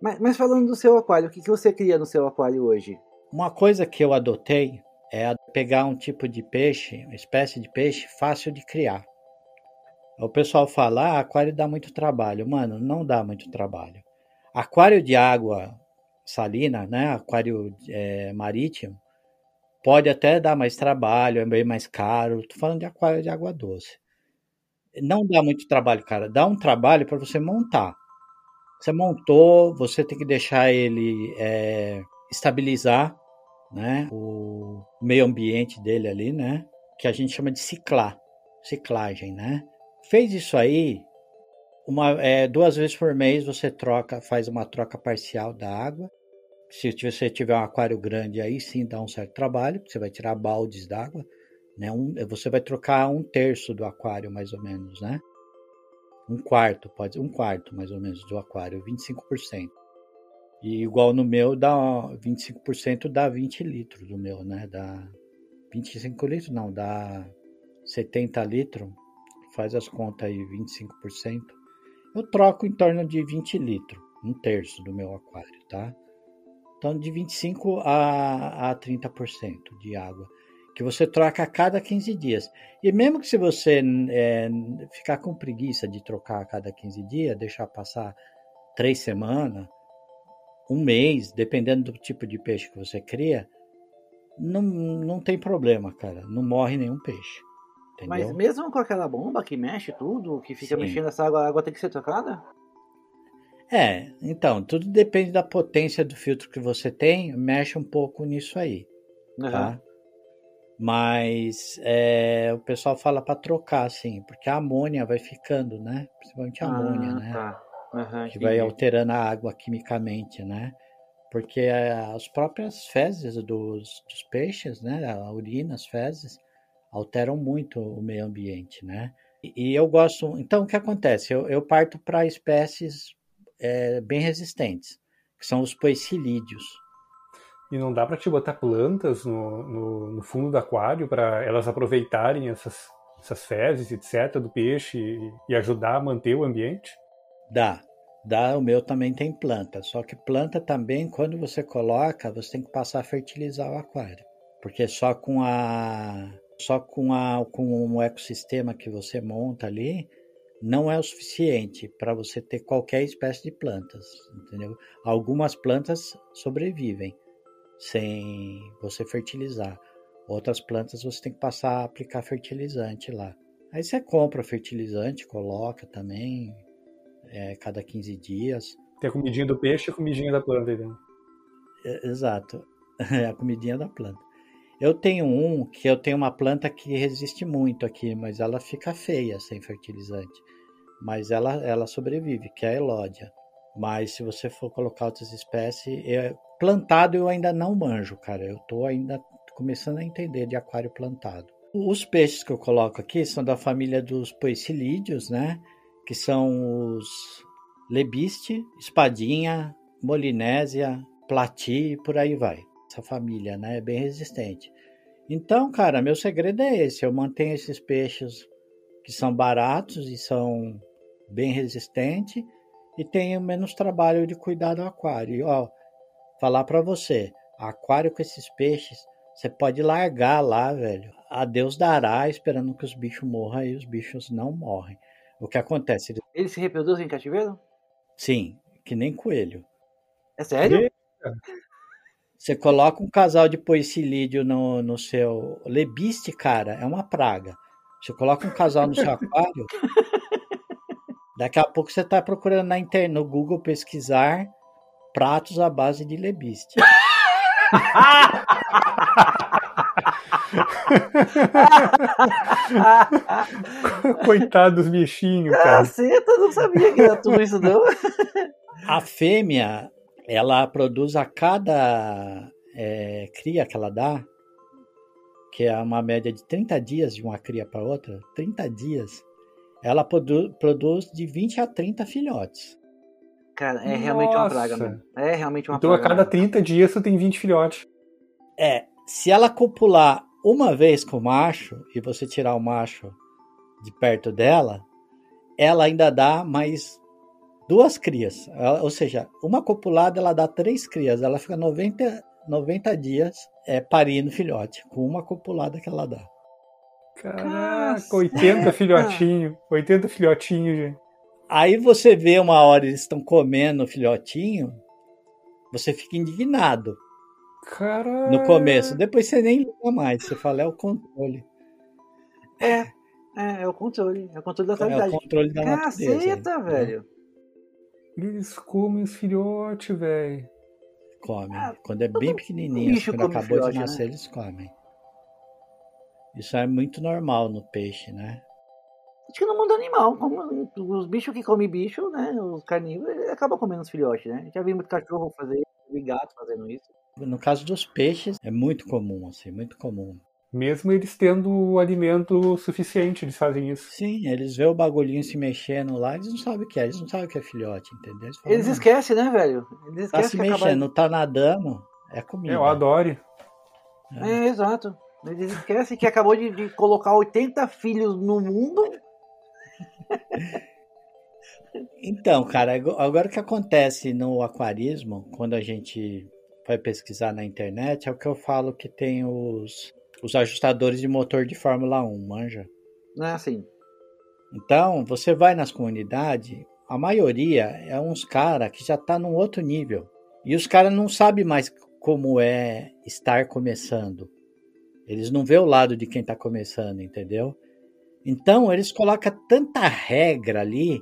Mas, mas, falando do seu aquário, o que, que você cria no seu aquário hoje? Uma coisa que eu adotei é pegar um tipo de peixe, uma espécie de peixe fácil de criar. O pessoal fala, ah, aquário dá muito trabalho. Mano, não dá muito trabalho. Aquário de água salina, né? Aquário é, marítimo, pode até dar mais trabalho, é bem mais caro. Tô falando de aquário de água doce. Não dá muito trabalho, cara. Dá um trabalho para você montar. Você montou, você tem que deixar ele é, estabilizar né? O meio ambiente dele ali, né? Que a gente chama de ciclar, ciclagem, né? Fez isso aí, uma, é, duas vezes por mês você troca, faz uma troca parcial da água. Se você tiver um aquário grande, aí sim dá um certo trabalho, você vai tirar baldes d'água, né? Um, você vai trocar um terço do aquário, mais ou menos, né? Um quarto, pode um quarto mais ou menos do aquário, 25%. E igual no meu dá 25% dá 20 litros do meu, né? Dá 25 litros, não, dá 70 litros. Faz as contas aí, 25%. Eu troco em torno de 20 litros, um terço do meu aquário, tá? Então, de 25 a, a 30% de água, que você troca a cada 15 dias. E mesmo que se você é, ficar com preguiça de trocar a cada 15 dias, deixar passar três semanas, um mês, dependendo do tipo de peixe que você cria, não, não tem problema, cara. Não morre nenhum peixe. Entendeu? Mas mesmo com aquela bomba que mexe tudo, que fica Sim. mexendo essa água, a água tem que ser trocada? É, então, tudo depende da potência do filtro que você tem, mexe um pouco nisso aí, uhum. tá? Mas é, o pessoal fala para trocar, assim, porque a amônia vai ficando, né? Principalmente a amônia, ah, né? Tá. Uhum, que vai alterando a água quimicamente, né? Porque eh, as próprias fezes dos, dos peixes, né? A urina, as fezes, alteram muito o meio ambiente, né? E, e eu gosto. Então, o que acontece? Eu, eu parto para espécies é, bem resistentes, que são os poecilídeos. E não dá para te botar plantas no, no, no fundo do aquário para elas aproveitarem essas, essas fezes, etc., do peixe e, e ajudar a manter o ambiente? Dá. Dá, o meu também tem planta. Só que planta também, quando você coloca, você tem que passar a fertilizar o aquário. Porque só com a só com a com um ecossistema que você monta ali, não é o suficiente para você ter qualquer espécie de plantas, entendeu? Algumas plantas sobrevivem sem você fertilizar. Outras plantas você tem que passar a aplicar fertilizante lá. Aí você compra fertilizante, coloca também, é, cada 15 dias. Tem a comidinha do peixe e a comidinha da planta aí dentro. É, exato, é a comidinha da planta. Eu tenho um que eu tenho uma planta que resiste muito aqui, mas ela fica feia sem fertilizante. Mas ela, ela sobrevive, que é a elódia. Mas se você for colocar outras espécies, plantado eu ainda não manjo, cara. Eu tô ainda começando a entender de aquário plantado. Os peixes que eu coloco aqui são da família dos poecilídeos, né? Que são os lebiste, espadinha, molinésia, plati, por aí vai. Essa família, né? É bem resistente. Então, cara, meu segredo é esse. Eu mantenho esses peixes que são baratos e são bem resistentes e tenho menos trabalho de cuidar do aquário. E, ó, falar para você, aquário com esses peixes, você pode largar lá, velho. A Deus dará, esperando que os bichos morram e os bichos não morrem. O que acontece? Eles se reproduzem em cativeiro? Sim, que nem coelho. É sério? Você coloca um casal de poecilídeo no, no seu. Lebiste, cara, é uma praga. Você coloca um casal no seu aquário. daqui a pouco você está procurando na internet, no Google pesquisar pratos à base de lebiste. Coitado dos bichinhos, cara. Caceta, não sabia que era tudo isso, não. A fêmea, ela produz a cada é, cria que ela dá, que é uma média de 30 dias de uma cria para outra, 30 dias, ela produ produz de 20 a 30 filhotes. Cara, é realmente Nossa. uma praga, mano. É realmente uma então, praga. Então a cada 30 dias você tem 20 filhotes. É, se ela copular uma vez com o macho e você tirar o macho de perto dela, ela ainda dá mais duas crias. Ou seja, uma copulada ela dá três crias. Ela fica 90, 90 dias é, parindo filhote, com uma copulada que ela dá. Caraca, 80 filhotinhos. 80 filhotinhos, gente. Aí você vê uma hora eles estão comendo o filhotinho, você fica indignado. Caraca. No começo. Depois você nem liga mais. Você fala, é o controle. É, é, é o controle. É o controle da qualidade. É o controle da Caceta, natureza. velho. Eles comem os filhotes, velho. Comem. Ah, quando é bem pequenininho, quando acabou filhote, de nascer, né? eles comem. Isso é muito normal no peixe, né? Acho que no mundo animal, como os bichos que comem bicho, né? Os carnívoros, acabam comendo os filhotes, né? Já vi muito cachorro fazer isso, vi gato fazendo isso. No caso dos peixes, é muito comum, assim, muito comum. Mesmo eles tendo o alimento suficiente, eles fazem isso. Sim, eles vê o bagulhinho se mexendo lá, eles não sabem o que é, eles não sabem o que é filhote, entendeu? Eles, falam, eles esquecem, né, velho? Eles tá se mexendo, tá nadando, é comida. É, eu adoro. É. é, exato. Eles esquecem que acabou de, de colocar 80 filhos no mundo. Então, cara, agora o que acontece no aquarismo, quando a gente vai pesquisar na internet, é o que eu falo que tem os, os ajustadores de motor de Fórmula 1, manja? Ah, sim. Então, você vai nas comunidades, a maioria é uns cara que já tá num outro nível. E os caras não sabem mais como é estar começando. Eles não vê o lado de quem tá começando, entendeu? Então, eles colocam tanta regra ali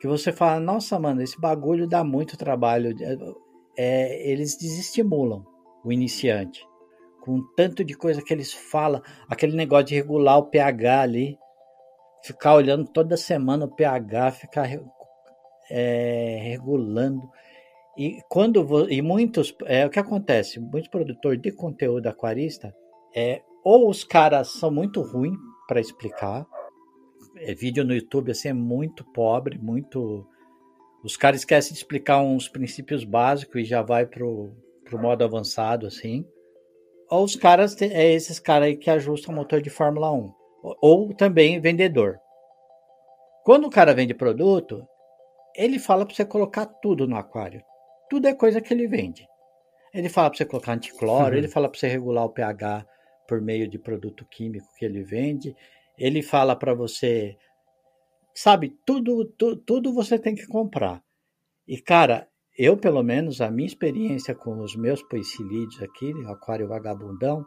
que você fala, nossa, mano, esse bagulho dá muito trabalho é, eles desestimulam o iniciante. Com tanto de coisa que eles falam, aquele negócio de regular o pH ali, ficar olhando toda semana o pH, ficar é, regulando. E quando e muitos é o que acontece, muitos produtores de conteúdo aquarista é ou os caras são muito ruins para explicar, é, vídeo no YouTube assim é muito pobre, muito os caras esquecem de explicar uns princípios básicos e já vai pro, pro modo avançado, assim. Ou os caras, é esses caras aí que ajustam o motor de Fórmula 1. Ou também vendedor. Quando o cara vende produto, ele fala para você colocar tudo no aquário. Tudo é coisa que ele vende. Ele fala para você colocar anticloro, uhum. ele fala para você regular o pH por meio de produto químico que ele vende. Ele fala para você sabe, tudo, tu, tudo você tem que comprar. E, cara, eu, pelo menos, a minha experiência com os meus poicilídeos aqui, aquário vagabundão,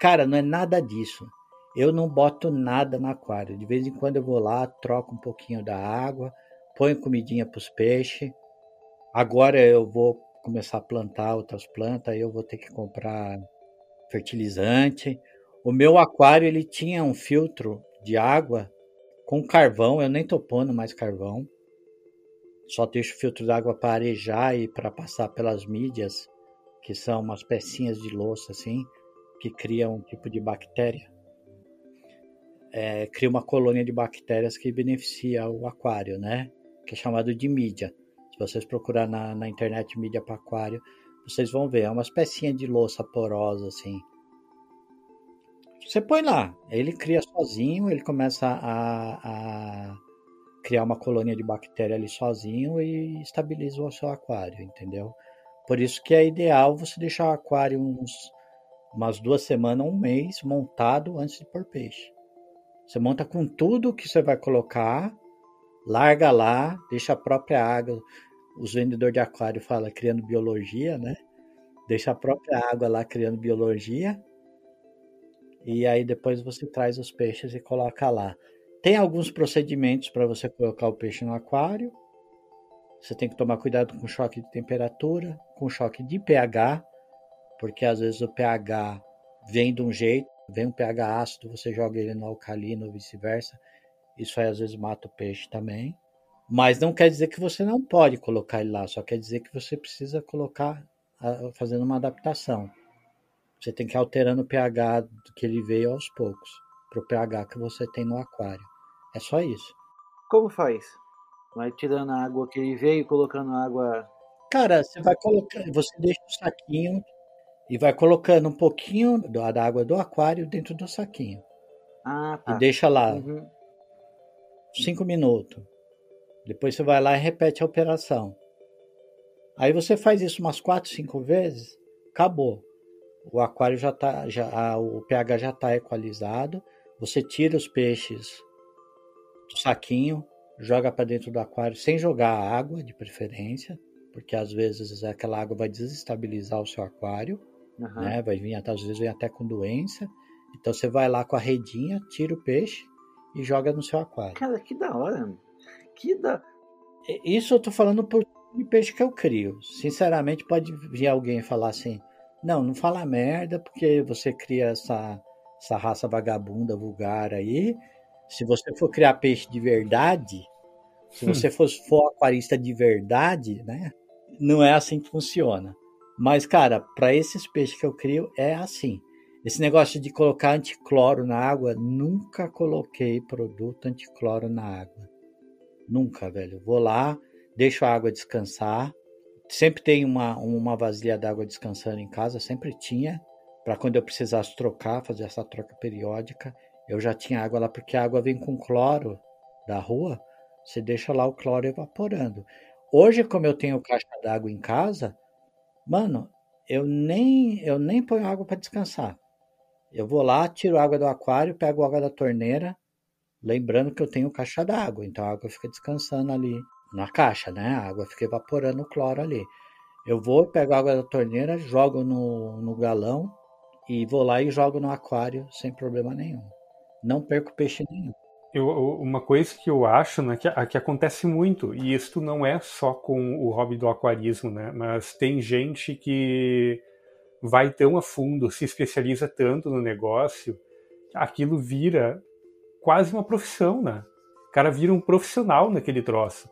cara, não é nada disso. Eu não boto nada no aquário. De vez em quando eu vou lá, troco um pouquinho da água, ponho comidinha para os peixes. Agora eu vou começar a plantar outras plantas, eu vou ter que comprar fertilizante. O meu aquário ele tinha um filtro de água com carvão, eu nem tô pondo mais carvão. Só deixo o filtro d'água para arejar e para passar pelas mídias que são umas pecinhas de louça assim, que criam um tipo de bactéria. É, cria uma colônia de bactérias que beneficia o aquário, né? Que é chamado de mídia. Se vocês procurar na, na internet mídia para aquário, vocês vão ver. É umas pecinhas de louça porosa assim. Você põe lá, ele cria sozinho, ele começa a, a criar uma colônia de bactéria ali sozinho e estabiliza o seu aquário, entendeu? Por isso que é ideal você deixar o aquário uns, umas duas semanas, um mês montado antes de pôr peixe. Você monta com tudo que você vai colocar, larga lá, deixa a própria água. Os vendedores de aquário falam criando biologia, né? Deixa a própria água lá criando biologia. E aí depois você traz os peixes e coloca lá. Tem alguns procedimentos para você colocar o peixe no aquário. Você tem que tomar cuidado com choque de temperatura, com choque de pH, porque às vezes o pH vem de um jeito, vem um pH ácido, você joga ele no alcalino ou vice-versa. Isso aí às vezes mata o peixe também. Mas não quer dizer que você não pode colocar ele lá, só quer dizer que você precisa colocar fazendo uma adaptação. Você tem que ir alterando o pH que ele veio aos poucos, para o pH que você tem no aquário. É só isso. Como faz? Vai tirando a água que ele veio, colocando água. Cara, você vai colocar, você deixa o saquinho e vai colocando um pouquinho da água do aquário dentro do saquinho. Ah, tá. E deixa lá uhum. cinco minutos. Depois você vai lá e repete a operação. Aí você faz isso umas quatro, cinco vezes, acabou. O aquário já tá, já, o pH já está equalizado. Você tira os peixes saquinho, joga para dentro do aquário sem jogar água, de preferência, porque às vezes aquela água vai desestabilizar o seu aquário, uhum. né? Vai vir até às vezes vem até com doença. Então você vai lá com a redinha, tira o peixe e joga no seu aquário. Cara, que da hora. Que da Isso eu tô falando por de peixe que eu crio. Sinceramente, pode vir alguém falar assim: "Não, não fala merda, porque você cria essa essa raça vagabunda vulgar aí se você for criar peixe de verdade, se você hum. for, for aquarista de verdade, né? Não é assim que funciona. Mas, cara, para esses peixes que eu crio, é assim. Esse negócio de colocar anticloro na água, nunca coloquei produto anticloro na água. Nunca, velho. Vou lá, deixo a água descansar. Sempre tem uma, uma vasilha d'água descansando em casa, sempre tinha, para quando eu precisasse trocar, fazer essa troca periódica. Eu já tinha água lá porque a água vem com cloro da rua. Você deixa lá o cloro evaporando. Hoje, como eu tenho caixa d'água em casa, mano, eu nem eu nem ponho água para descansar. Eu vou lá, tiro água do aquário, pego água da torneira, lembrando que eu tenho caixa d'água, então a água fica descansando ali na caixa, né? A água fica evaporando o cloro ali. Eu vou, pego a água da torneira, jogo no, no galão e vou lá e jogo no aquário sem problema nenhum não perco peixe nenhum. Eu, uma coisa que eu acho né, que, que, acontece muito, e isso não é só com o hobby do aquarismo, né, mas tem gente que vai tão a fundo, se especializa tanto no negócio, aquilo vira quase uma profissão, né? O cara vira um profissional naquele troço.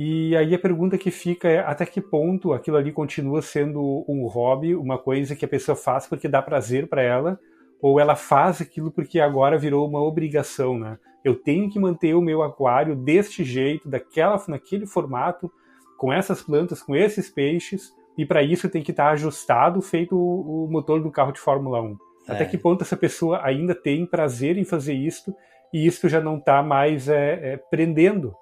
E aí a pergunta que fica é até que ponto aquilo ali continua sendo um hobby, uma coisa que a pessoa faz porque dá prazer para ela, ou ela faz aquilo porque agora virou uma obrigação, né? Eu tenho que manter o meu aquário deste jeito, daquela, naquele formato, com essas plantas, com esses peixes, e para isso tem que estar ajustado, feito o, motor do carro de Fórmula 1. É. Até que ponto essa pessoa ainda tem prazer em fazer isso e isso já não está mais é, é, prendendo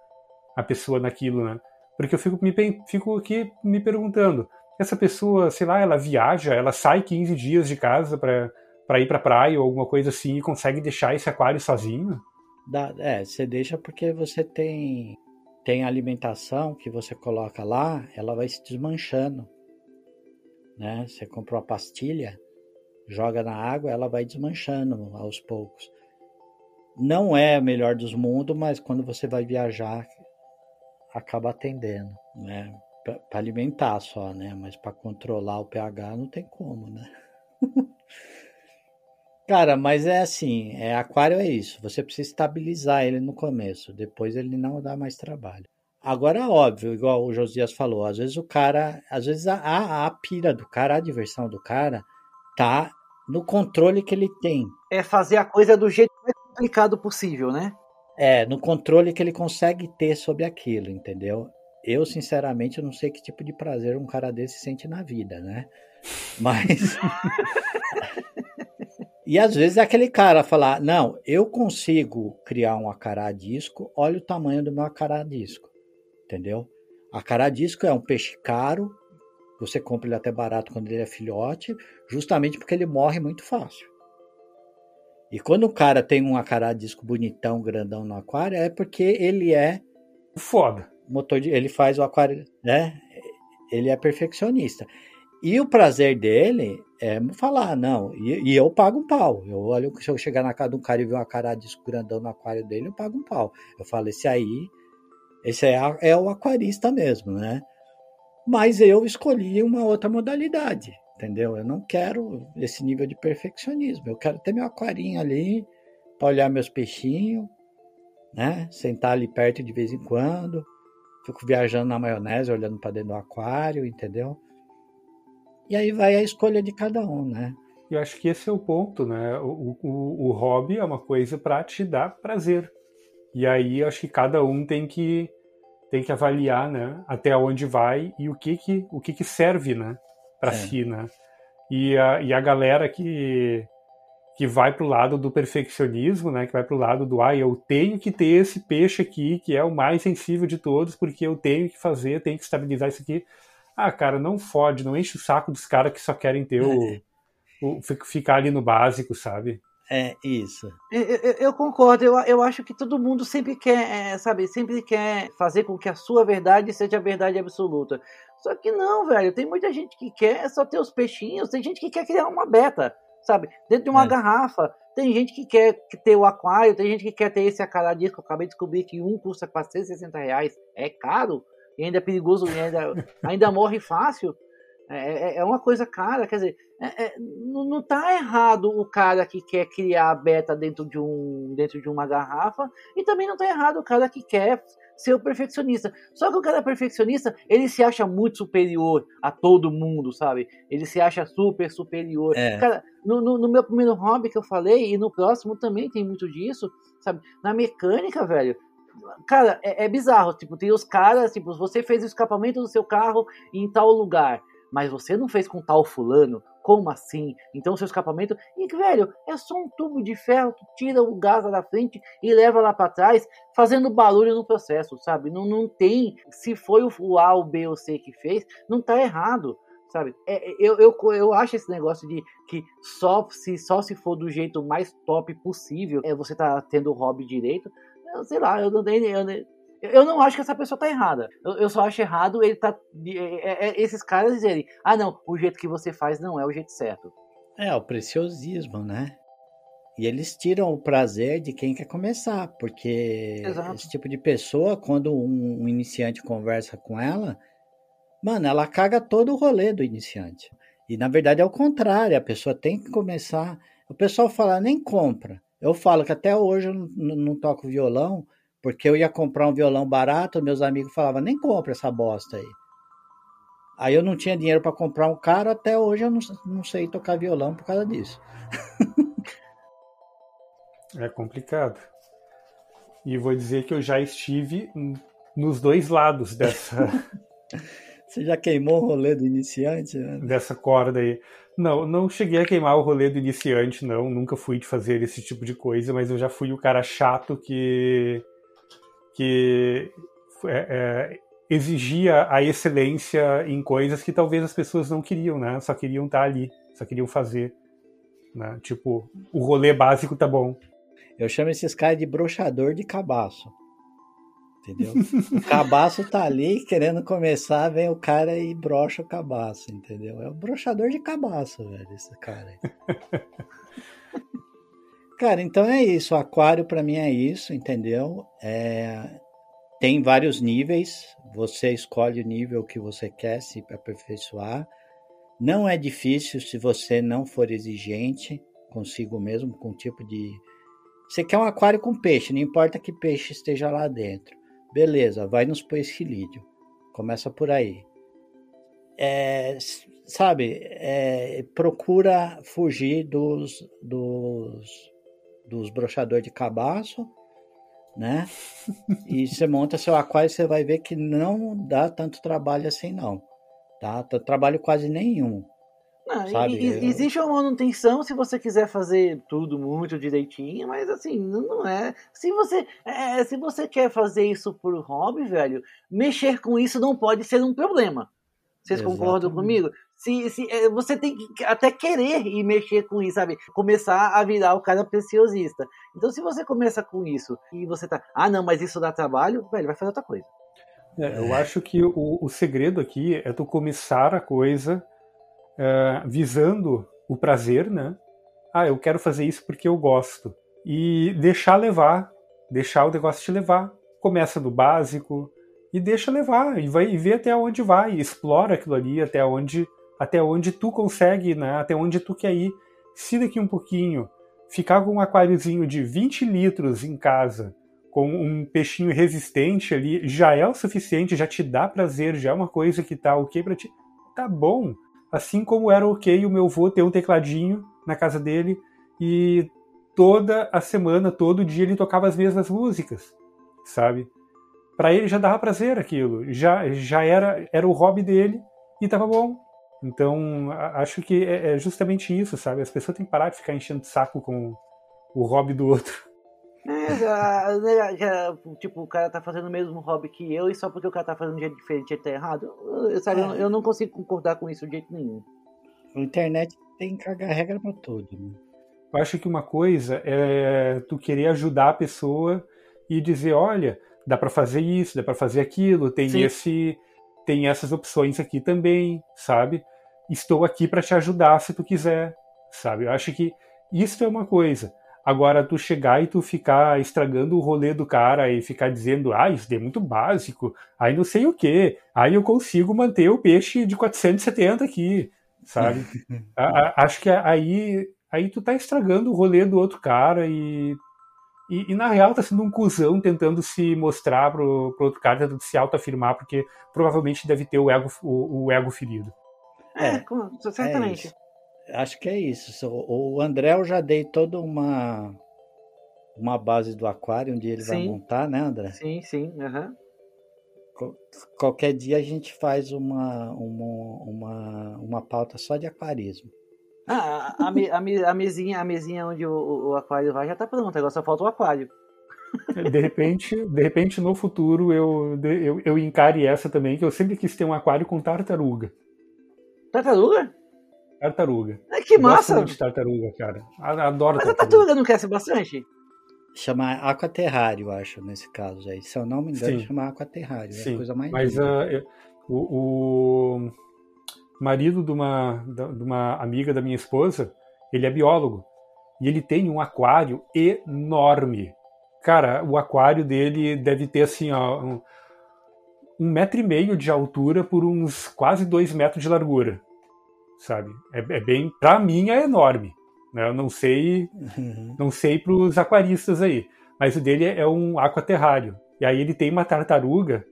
a pessoa naquilo, né? Porque eu fico, me, fico aqui me perguntando, essa pessoa, sei lá, ela viaja, ela sai 15 dias de casa para para ir para praia ou alguma coisa assim e consegue deixar esse aquário sozinho? Dá, é, você deixa porque você tem tem alimentação que você coloca lá, ela vai se desmanchando, né? Você comprou a pastilha, joga na água, ela vai desmanchando aos poucos. Não é a melhor dos mundos, mas quando você vai viajar, acaba atendendo, né? Para alimentar só, né? Mas para controlar o pH não tem como, né? Cara, mas é assim, é, aquário é isso. Você precisa estabilizar ele no começo, depois ele não dá mais trabalho. Agora, óbvio, igual o Josias falou, às vezes o cara, às vezes a, a, a pira do cara, a diversão do cara, tá no controle que ele tem. É fazer a coisa do jeito mais complicado possível, né? É, no controle que ele consegue ter sobre aquilo, entendeu? Eu, sinceramente, não sei que tipo de prazer um cara desse sente na vida, né? Mas. e às vezes é aquele cara falar: não, eu consigo criar um acará disco, olha o tamanho do meu acará disco, entendeu? Acará disco é um peixe caro, você compra ele até barato quando ele é filhote, justamente porque ele morre muito fácil. E quando o cara tem um acará disco bonitão, grandão no aquário, é porque ele é foda. Motor de, ele faz o aquário, né? Ele é perfeccionista. E o prazer dele é falar, não, e, e, eu pago um pau. Eu olho, se eu chegar na casa de um cara e ver uma cara disco grandão no aquário dele, eu pago um pau. Eu falo, esse aí, esse é, é o aquarista mesmo, né? Mas eu escolhi uma outra modalidade, entendeu? Eu não quero esse nível de perfeccionismo. Eu quero ter meu aquarinho ali para olhar meus peixinhos, né? Sentar ali perto de vez em quando. Fico viajando na maionese, olhando para dentro do aquário, entendeu? E aí vai a escolha de cada um, né? Eu acho que esse é o ponto, né? O, o, o hobby é uma coisa para te dar prazer. E aí acho que cada um tem que tem que avaliar, né? Até onde vai e o que que o que, que serve, né? Para é. si, né? E a, e a galera que que vai para o lado do perfeccionismo, né? Que vai para o lado do ah, eu tenho que ter esse peixe aqui que é o mais sensível de todos porque eu tenho que fazer, tenho que estabilizar isso aqui. Ah, cara, não fode, não enche o saco dos caras que só querem ter o, é. o, ficar ali no básico, sabe? É isso. Eu, eu, eu, concordo. Eu, eu acho que todo mundo sempre quer, é, sabe, sempre quer fazer com que a sua verdade seja a verdade absoluta. Só que não, velho. Tem muita gente que quer só ter os peixinhos. Tem gente que quer criar uma beta, sabe, dentro de uma é. garrafa. Tem gente que quer ter o aquário. Tem gente que quer ter esse acaradisco. Eu acabei de descobrir que um custa 460 reais. É caro e ainda é perigoso e ainda, ainda morre fácil. É, é, é uma coisa cara, quer dizer, é, é, não, não tá errado o cara que quer criar a beta dentro de, um, dentro de uma garrafa, e também não tá errado o cara que quer ser o perfeccionista. Só que o cara perfeccionista, ele se acha muito superior a todo mundo, sabe? Ele se acha super superior. É. Cara, no, no, no, meu primeiro hobby que eu falei, e no próximo também tem muito disso, sabe? Na mecânica, velho, Cara, é, é, bizarro. Tipo, tem os caras, tipo, você fez o escapamento do seu carro em tal lugar, mas você não fez com tal fulano. Como assim? Então seu escapamento. E, velho, é só um tubo de ferro que tira o gás lá da frente e leva lá para trás, fazendo barulho no processo, sabe? Não, não tem. Se foi o A, o B ou C que fez, não tá errado sabe? É, eu, eu, eu acho esse negócio de que só se, só se for do jeito mais top possível, é você tá tendo o hobby direito eu sei lá, eu não, eu, eu não acho que essa pessoa tá errada. Eu, eu só acho errado ele tá. É, é, esses caras dizerem, ah não, o jeito que você faz não é o jeito certo. É, o preciosismo, né? E eles tiram o prazer de quem quer começar, porque Exato. esse tipo de pessoa, quando um, um, iniciante conversa com ela, mano, ela caga todo o rolê do iniciante. E na verdade é o contrário, a pessoa tem que começar. O pessoal fala, nem compra. Eu falo que até hoje eu não, não toco violão, porque eu ia comprar um violão barato, meus amigos falavam, nem compra essa bosta aí. Aí eu não tinha dinheiro para comprar um caro, até hoje eu não, não sei tocar violão por causa disso. é complicado. E vou dizer que eu já estive nos dois lados dessa. Você já queimou o rolê do iniciante? Né? Dessa corda aí. Não, não cheguei a queimar o rolê do iniciante, não. Nunca fui de fazer esse tipo de coisa, mas eu já fui o cara chato que. Que. É, é, exigia a excelência em coisas que talvez as pessoas não queriam, né? Só queriam estar ali, só queriam fazer. Né? Tipo, o rolê básico tá bom. Eu chamo esses caras de brochador de cabaço entendeu? O cabaço tá ali querendo começar, vem o cara e brocha o cabaço, entendeu? É o brochador de cabaço, velho, esse cara aí. cara, então é isso. O aquário para mim é isso, entendeu? É... Tem vários níveis. Você escolhe o nível que você quer se aperfeiçoar. Não é difícil se você não for exigente consigo mesmo, com tipo de. Você quer um aquário com peixe, não importa que peixe esteja lá dentro. Beleza, vai nos poesquilídeo. Começa por aí. É, sabe, é, procura fugir dos, dos, dos brochadores de cabaço, né? E você monta seu aquário, você vai ver que não dá tanto trabalho assim, não. Tá? Trabalho quase nenhum. Não, sabe? Existe uma manutenção se você quiser fazer tudo muito direitinho, mas assim, não é. Se você, é, se você quer fazer isso por hobby, velho, mexer com isso não pode ser um problema. Vocês Exatamente. concordam comigo? Se, se, é, você tem que até querer ir mexer com isso, sabe? Começar a virar o cara preciosista. Então, se você começa com isso e você tá, ah, não, mas isso dá trabalho, velho, vai fazer outra coisa. É, eu acho que o, o segredo aqui é tu começar a coisa uh, visando o prazer, né? Ah, eu quero fazer isso porque eu gosto. E deixar levar, deixar o negócio te levar. Começa do básico e deixa levar e vai e vê até onde vai, explora aquilo ali até onde até onde tu consegue, né? Até onde tu quer ir. Se daqui um pouquinho ficar com um aquáriozinho de 20 litros em casa, com um peixinho resistente ali, já é o suficiente, já te dá prazer, já é uma coisa que tá ok para ti. Tá bom. Assim como era ok o meu avô ter um tecladinho na casa dele e toda a semana, todo dia ele tocava as mesmas músicas, sabe? Para ele já dava prazer aquilo, já já era era o hobby dele e tava bom. Então, acho que é, é justamente isso, sabe? As pessoas têm que parar de ficar enchendo de saco com o hobby do outro. É, já, já, já, tipo, o cara tá fazendo o mesmo hobby que eu e só porque o cara tá fazendo de jeito diferente ele tá errado. Eu, sabe, é. eu, eu, não consigo concordar com isso de jeito nenhum. A internet tem que cagar regra pra tudo. Né? Eu acho que uma coisa é tu querer ajudar a pessoa e dizer, olha, dá para fazer isso, dá para fazer aquilo, tem Sim. esse tem essas opções aqui também, sabe? Estou aqui para te ajudar se tu quiser, sabe? Eu acho que isso é uma coisa. Agora, tu chegar e tu ficar estragando o rolê do cara e ficar dizendo, ah, isso é muito básico, aí não sei o que, aí eu consigo manter o peixe de 470 aqui, sabe? a, a, acho que aí, aí tu tá estragando o rolê do outro cara e, e, e, na real tá sendo um cuzão tentando se mostrar pro, pro outro cara, tentando se autoafirmar, porque provavelmente deve ter o ego, o, o ego ferido. É, certamente. É acho que é isso. O André eu já dei toda uma uma base do aquário onde ele sim. vai montar, né, André? Sim, sim. Uhum. Qualquer dia a gente faz uma, uma, uma, uma pauta só de aquarismo. Ah, a, a, a, mesinha, a mesinha onde o, o aquário vai já tá pronta, agora só falta o aquário. De repente, de repente no futuro eu, eu, eu encare essa também, que eu sempre quis ter um aquário com tartaruga. Tartaruga? Tartaruga. É, que massa! Eu gosto muito de tartaruga, cara. Adoro Mas tartaruga. a tartaruga não cresce bastante? Chama aquaterrário, acho, nesse caso aí. Se eu não me engano, Sim. chama aquaterrário. Sim. É a coisa mais Mas uh, o, o, marido de uma, de uma amiga da minha esposa, ele é biólogo. E ele tem um aquário enorme. Cara, o aquário dele deve ter assim, ó, um, um metro e meio de altura por uns quase dois metros de largura sabe? É, é bem, para mim é enorme. Né? Eu não sei, uhum. não sei para os aquaristas aí, mas o dele é um aquaterrário. E aí ele tem uma tartaruga,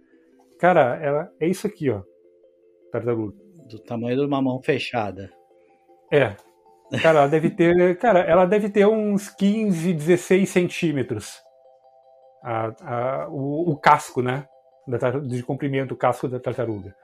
cara, ela é isso aqui, ó, tartaruga. Do tamanho de uma mão fechada. É. Cara, ela deve ter, cara, ela deve ter uns 15, 16 centímetros. A, a, o, o casco, né? de comprimento, o casco da tartaruga.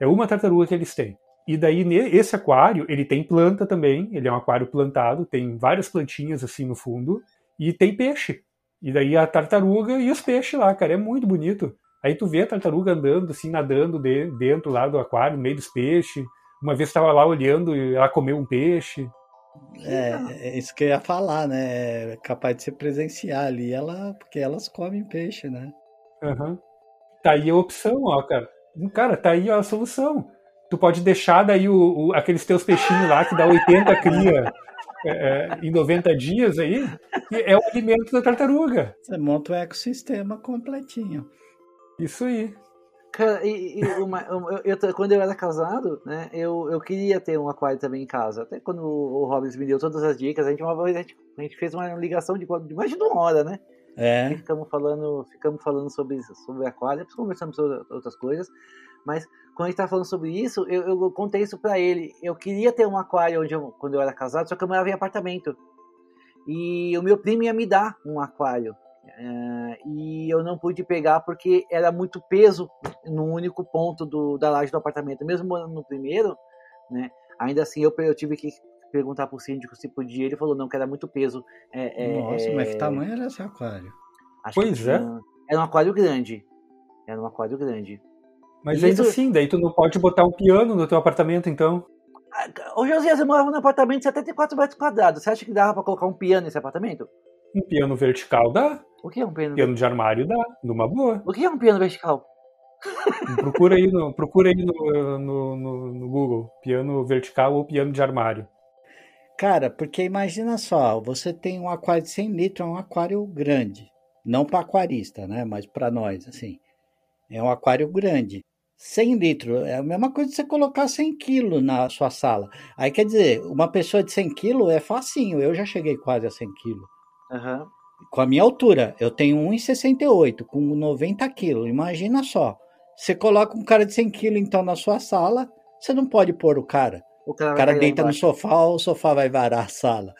É uma tartaruga que eles têm. E daí, esse aquário, ele tem planta também, ele é um aquário plantado, tem várias plantinhas assim no fundo, e tem peixe. E daí a tartaruga e os peixes lá, cara, é muito bonito. Aí tu vê a tartaruga andando, assim, nadando de, dentro lá do aquário, no meio dos peixes. Uma vez estava lá olhando e ela comeu um peixe. É, é isso que eu ia falar, né? É capaz de se presenciar ali, ela, porque elas comem peixe, né? Uhum. Tá aí a opção, ó, cara. Cara, tá aí a solução tu pode deixar daí o, o, aqueles teus peixinhos lá que dá 80 cria é, é, em 90 dias aí, é o alimento da tartaruga. Você monta o ecossistema completinho. Isso aí. Cara, e, e uma, eu, eu, quando eu era casado, né, eu, eu queria ter um aquário também em casa. Até quando o, o Robbins me deu todas as dicas, a gente uma vez a gente, a gente fez uma ligação de, de mais de uma hora, né? É. E ficamos falando, ficamos falando sobre, sobre aquário, depois conversamos sobre outras coisas. Mas quando a gente tava falando sobre isso, eu, eu contei isso para ele. Eu queria ter um aquário onde eu, quando eu era casado, só que eu morava em apartamento. E o meu primo ia me dar um aquário. É, e eu não pude pegar porque era muito peso no único ponto do, da laje do apartamento. Mesmo morando no primeiro, né? Ainda assim eu, eu tive que perguntar pro síndico se podia. Ele falou não, que era muito peso. É, Nossa, mas que tamanho era esse aquário? pois é. Tinha, era um aquário grande. Era um aquário grande. Mas ainda assim, daí tu não pode botar um piano no teu apartamento, então? O Josias, eu morava num apartamento de 74 metros quadrados. Você acha que dava pra colocar um piano nesse apartamento? Um piano vertical dá. O que é um piano? Piano de armário dá, numa boa. O que é um piano vertical? Procura aí no, procura aí no, no, no, no Google, piano vertical ou piano de armário. Cara, porque imagina só, você tem um aquário de 100 litros, é um aquário grande. Não para aquarista, né? Mas para nós, assim. É um aquário grande. 100 litros, é a mesma coisa de você colocar 100 quilos na sua sala. Aí quer dizer, uma pessoa de 100 quilos é facinho, eu já cheguei quase a 100 quilos. Uhum. Com a minha altura, eu tenho 1,68, com 90 quilos, imagina só. Você coloca um cara de 100 quilos então na sua sala, você não pode pôr o cara. O cara, O cara deita no sofá, o sofá vai varar a sala.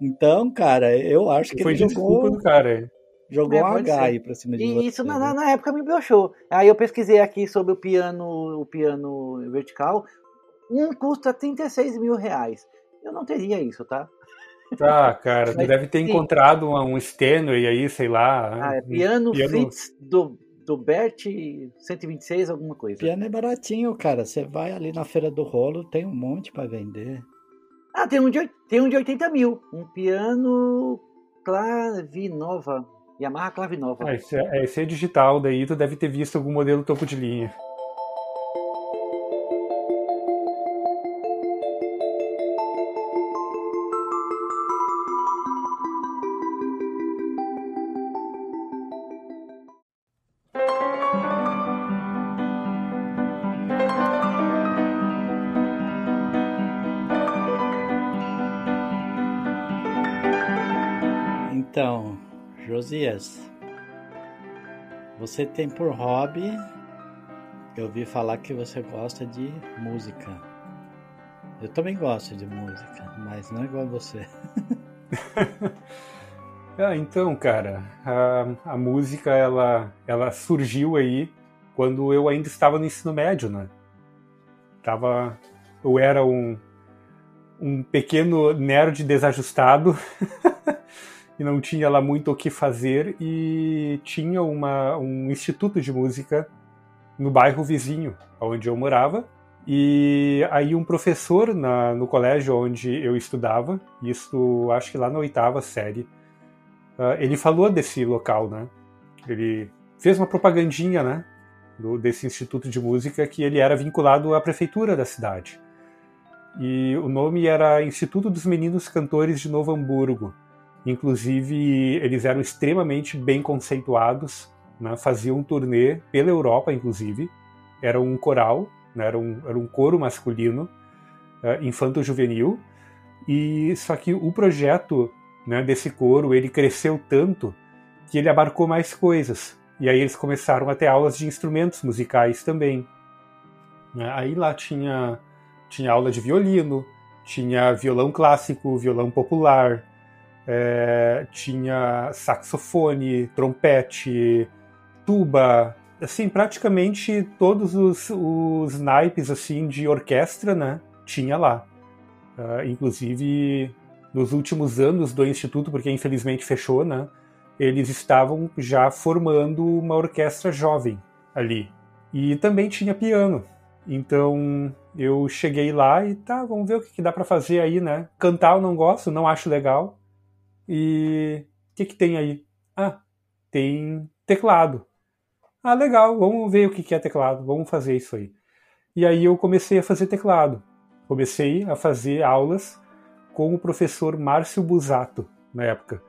Então, cara, eu acho que Foi ele jogou, do cara. jogou É, um H ser. aí pra cima de você. E isso na, né? na- na época me broxou. Aí eu pesquisei aqui sobre o piano, o piano vertical. Um custa 36 mil reais. Eu não teria isso, tá? Tá, cara, tu Mas, deve ter sim. encontrado um, um Stanway aí, sei lá. Ah, é um piano, Fritz do, do Bert 126, alguma coisa. Piano é baratinho, cara. Você vai ali na feira do rolo, tem um monte pra vender. Ah, tem um de, tem um de 80 mil. Um piano Clavinova. Yamaha Clavinova. Ah, esse, é, esse é digital, daí tu deve ter visto algum modelo topo de linha. Você tem por hobby, eu ouvi falar que você gosta de música. Eu também gosto de música, mas não igual você. Ah, então, cara, a, a música ela, ela surgiu aí quando eu ainda estava no ensino médio, né? Tava, eu era um, um pequeno nerd desajustado e não tinha lá muito o que fazer e tinha uma, um instituto de música no bairro vizinho, onde eu morava. E aí um professor na, no colégio onde eu estudava, isso acho que lá na oitava série, Uh, ele falou desse local, né? Ele fez uma propagandinha, né? Do, desse instituto de música que ele era vinculado à prefeitura da cidade. E o nome era Instituto dos Meninos Cantores de Novo Hamburgo. Inclusive, eles eram extremamente bem conceituados, né? faziam um turnê pela Europa, inclusive. Era um coral, né? era, um, era um coro masculino, uh, infanto-juvenil. E só que o projeto né, desse coro, ele cresceu tanto que ele abarcou mais coisas. E aí eles começaram a ter aulas de instrumentos musicais também. Né, Aí lá tinha, tinha aula de violino, tinha violão clássico, violão popular, é, tinha saxofone, trompete, tuba, assim, praticamente todos os, os naipes assim de orquestra, né, tinha lá. Uh, inclusive nos últimos anos do instituto, porque infelizmente fechou, né? Eles estavam já formando uma orquestra jovem ali. E também tinha piano. Então eu cheguei lá e tá, vamos ver o que, que dá para fazer aí, né? Cantar eu não gosto, não acho legal. E o que, que tem aí? Ah, tem teclado. Ah, legal, vamos ver o que, que é teclado, vamos fazer isso aí. E aí eu comecei a fazer teclado. Comecei a fazer aulas com o professor Márcio Busato, na época.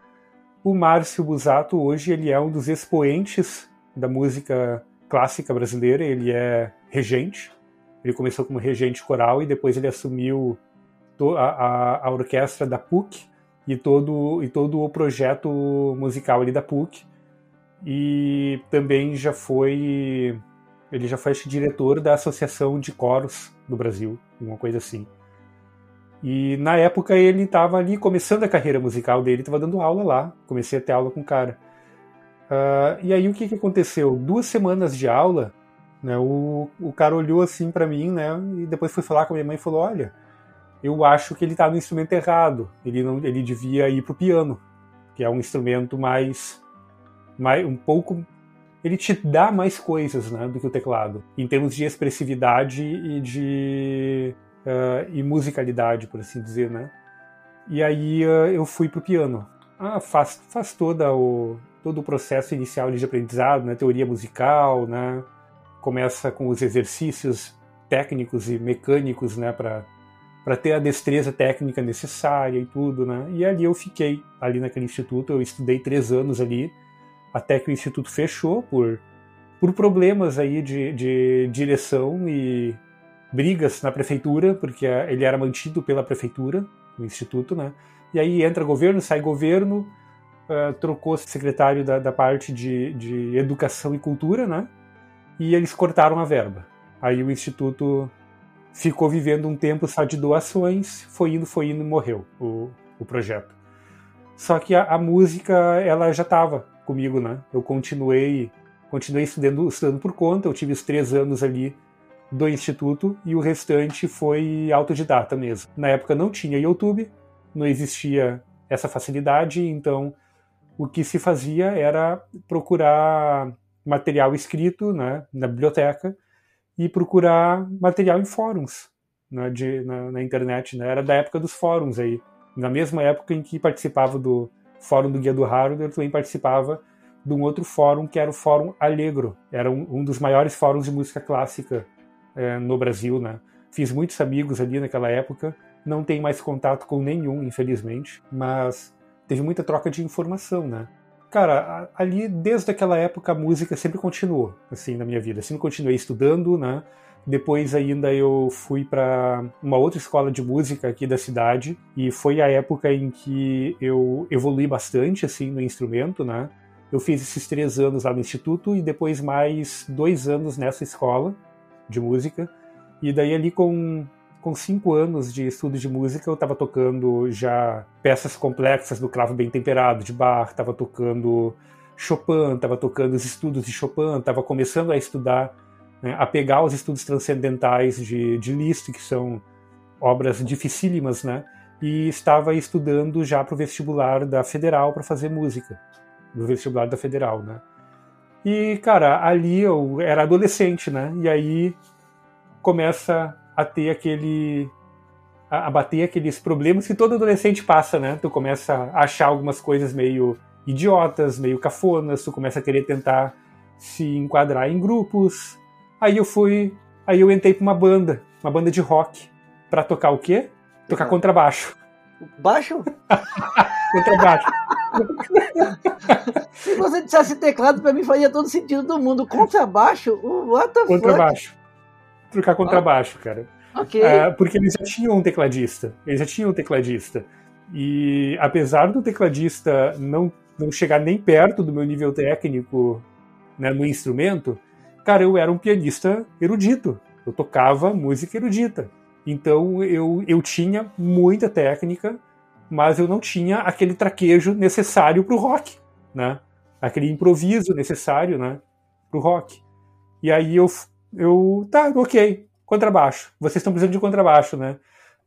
O Márcio Busato, hoje, ele é um dos expoentes da música clássica brasileira, ele é regente, ele começou como regente coral e depois ele assumiu a, a, a orquestra da PUC e todo, e todo o projeto musical ali da PUC. E também já foi. Ele já foi diretor da Associação de Coros do Brasil, uma coisa assim. E na época ele estava ali começando a carreira musical dele, estava dando aula lá. Comecei a ter aula com o cara. Uh, e aí o que, que aconteceu? Duas semanas de aula, né, o, o cara olhou assim para mim, né, e depois foi falar com a minha mãe e falou: Olha, eu acho que ele está no instrumento errado. Ele não, ele devia ir pro piano, que é um instrumento mais, mais um pouco ele te dá mais coisas né, do que o teclado, em termos de expressividade e de uh, e musicalidade, por assim dizer, né? E aí uh, eu fui pro piano. Ah, faz, faz toda o, todo o processo inicial de aprendizado, né? Teoria musical, né? Começa com os exercícios técnicos e mecânicos, né? Para para ter a destreza técnica necessária e tudo, né? E ali eu fiquei ali naquele instituto, eu estudei três anos ali, até que o instituto fechou por por problemas aí de, de direção e brigas na prefeitura, porque ele era mantido pela prefeitura, o instituto, né? E aí entra governo, sai governo, uh, trocou secretário da, da parte de, de educação e cultura, né? E eles cortaram a verba. Aí o instituto ficou vivendo um tempo só de doações, foi indo, foi indo e morreu o, o projeto. Só que a, a música, ela já estava comigo, né? Eu continuei, continuei estudando, estudando por conta, eu tive os três anos ali do instituto e o restante foi autodidata mesmo. Na época não tinha YouTube, não existia essa facilidade, então o que se fazia era procurar material escrito né, na biblioteca e procurar material em fóruns né, de, na, na, internet. Né? Era da época dos fóruns aí. Na mesma época em que participava do fórum do Guia do Hardware, eu também participava de um outro fórum que era o Fórum Allegro. Era um, um dos maiores fóruns de música clássica é, no Brasil, né? Fiz muitos amigos ali naquela época, não tenho mais contato com nenhum, infelizmente, mas teve muita troca de informação, né? Cara, ali desde aquela época a música sempre continuou, assim, na minha vida. Sempre continuei estudando, né? Depois ainda eu fui para uma outra escola de música aqui da cidade e foi a época em que eu evolui bastante assim no instrumento, né? Eu fiz esses três anos lá no instituto e depois mais dois anos nessa escola de música. E daí ali com com cinco anos de estudo de música, eu estava tocando já peças complexas do cravo bem temperado de Bach, estava tocando Chopin, estava tocando os estudos de Chopin, estava começando a estudar, né, a pegar os estudos transcendentais de, de Liszt, que são obras dificílimas, né? E estava estudando já para o vestibular da Federal para fazer música, do vestibular da Federal, né? E, cara, ali eu era adolescente, né? E aí começa a ter aquele. a, a bater aqueles problemas que todo adolescente passa, né? Tu começa a achar algumas coisas meio idiotas, meio cafonas, tu começa a querer tentar se enquadrar em grupos. Aí eu fui. Aí eu entrei pra uma banda, uma banda de rock, para tocar o quê? Tocar contrabaixo. Baixo? contrabaixo. Se você dissesse teclado, para mim faria todo sentido do mundo. Contrabaixo? What the Contrabaixo. Trocar contrabaixo, ah. cara. Porque eles já tinham um tecladista. Eles já tinham um tecladista. E apesar do tecladista não, não chegar nem perto do meu nível técnico né, no instrumento, cara, eu era um pianista erudito. Eu tocava música erudita. Então eu, eu tinha muita técnica, mas eu não tinha aquele traquejo necessário para o rock, né? Aquele improviso necessário, né? Para o rock. E aí eu, eu, tá, ok, contrabaixo. Vocês estão precisando de contrabaixo, né?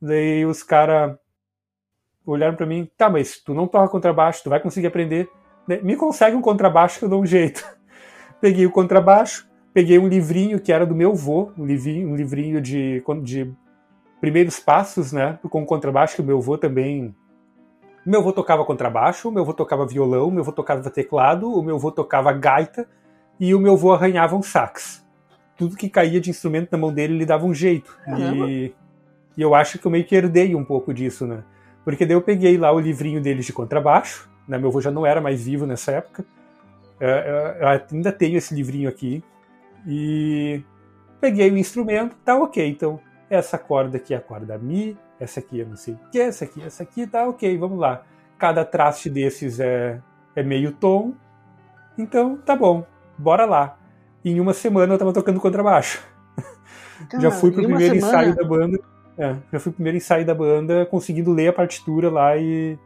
Daí os caras olharam para mim, tá, mas tu não toca contrabaixo, tu vai conseguir aprender. Me consegue um contrabaixo que eu dou um jeito. Peguei o contrabaixo, peguei um livrinho que era do meu avô, um livrinho, um livrinho de, de primeiros passos, né, com contrabaixo, que o meu avô também meu avô tocava contrabaixo, meu avô tocava violão, meu avô tocava teclado, o meu avô tocava gaita e o meu avô arranhava um sax. Tudo que caía de instrumento na mão dele, ele dava um jeito. E, e, eu acho que eu meio que herdei um pouco disso, né? Porque daí eu peguei lá o livrinho deles de contrabaixo, né? Meu avô já não era mais vivo nessa época. É, eu ainda tenho esse livrinho aqui. E peguei o instrumento, tá ok, então essa corda aqui é a corda Mi, essa aqui eu não sei o que, essa aqui, essa aqui, tá ok, vamos lá. cada traste desses é, é meio tom. Então, tá bom, bora lá. E em uma semana eu tava tocando contrabaixo. Cara, já fui pro primeiro semana... ensaio da banda. É, já fui pro primeiro ensaio da banda, conseguindo ler a partitura lá e,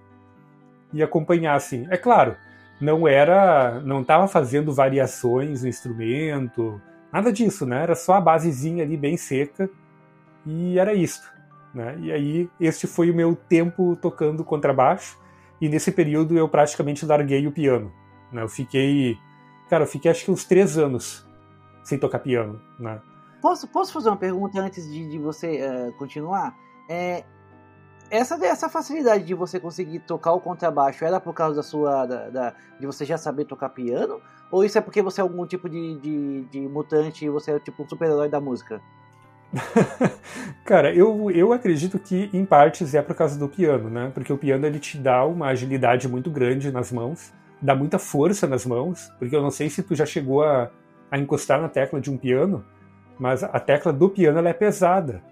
e acompanhar, assim. É claro, não era. não tava fazendo variações no instrumento, nada disso, né? Era só a basezinha ali bem seca e era isso. Né? E aí, este foi o meu tempo tocando contrabaixo, e nesse período eu praticamente larguei o piano. Né? Eu fiquei. Cara, eu fiquei acho que uns três anos sem tocar piano. Né? Posso, posso fazer uma pergunta antes de, de você uh, continuar? É, essa, essa facilidade de você conseguir tocar o contrabaixo era por causa da sua. Da, da, de você já saber tocar piano? Ou isso é porque você é algum tipo de, de, de mutante e você é tipo um super-herói da música? Cara, eu, eu acredito que em partes é por causa do piano, né? Porque o piano ele te dá uma agilidade muito grande nas mãos, dá muita força nas mãos, porque eu não sei se tu já chegou a, a encostar na tecla de um piano, mas a tecla do piano ela é pesada.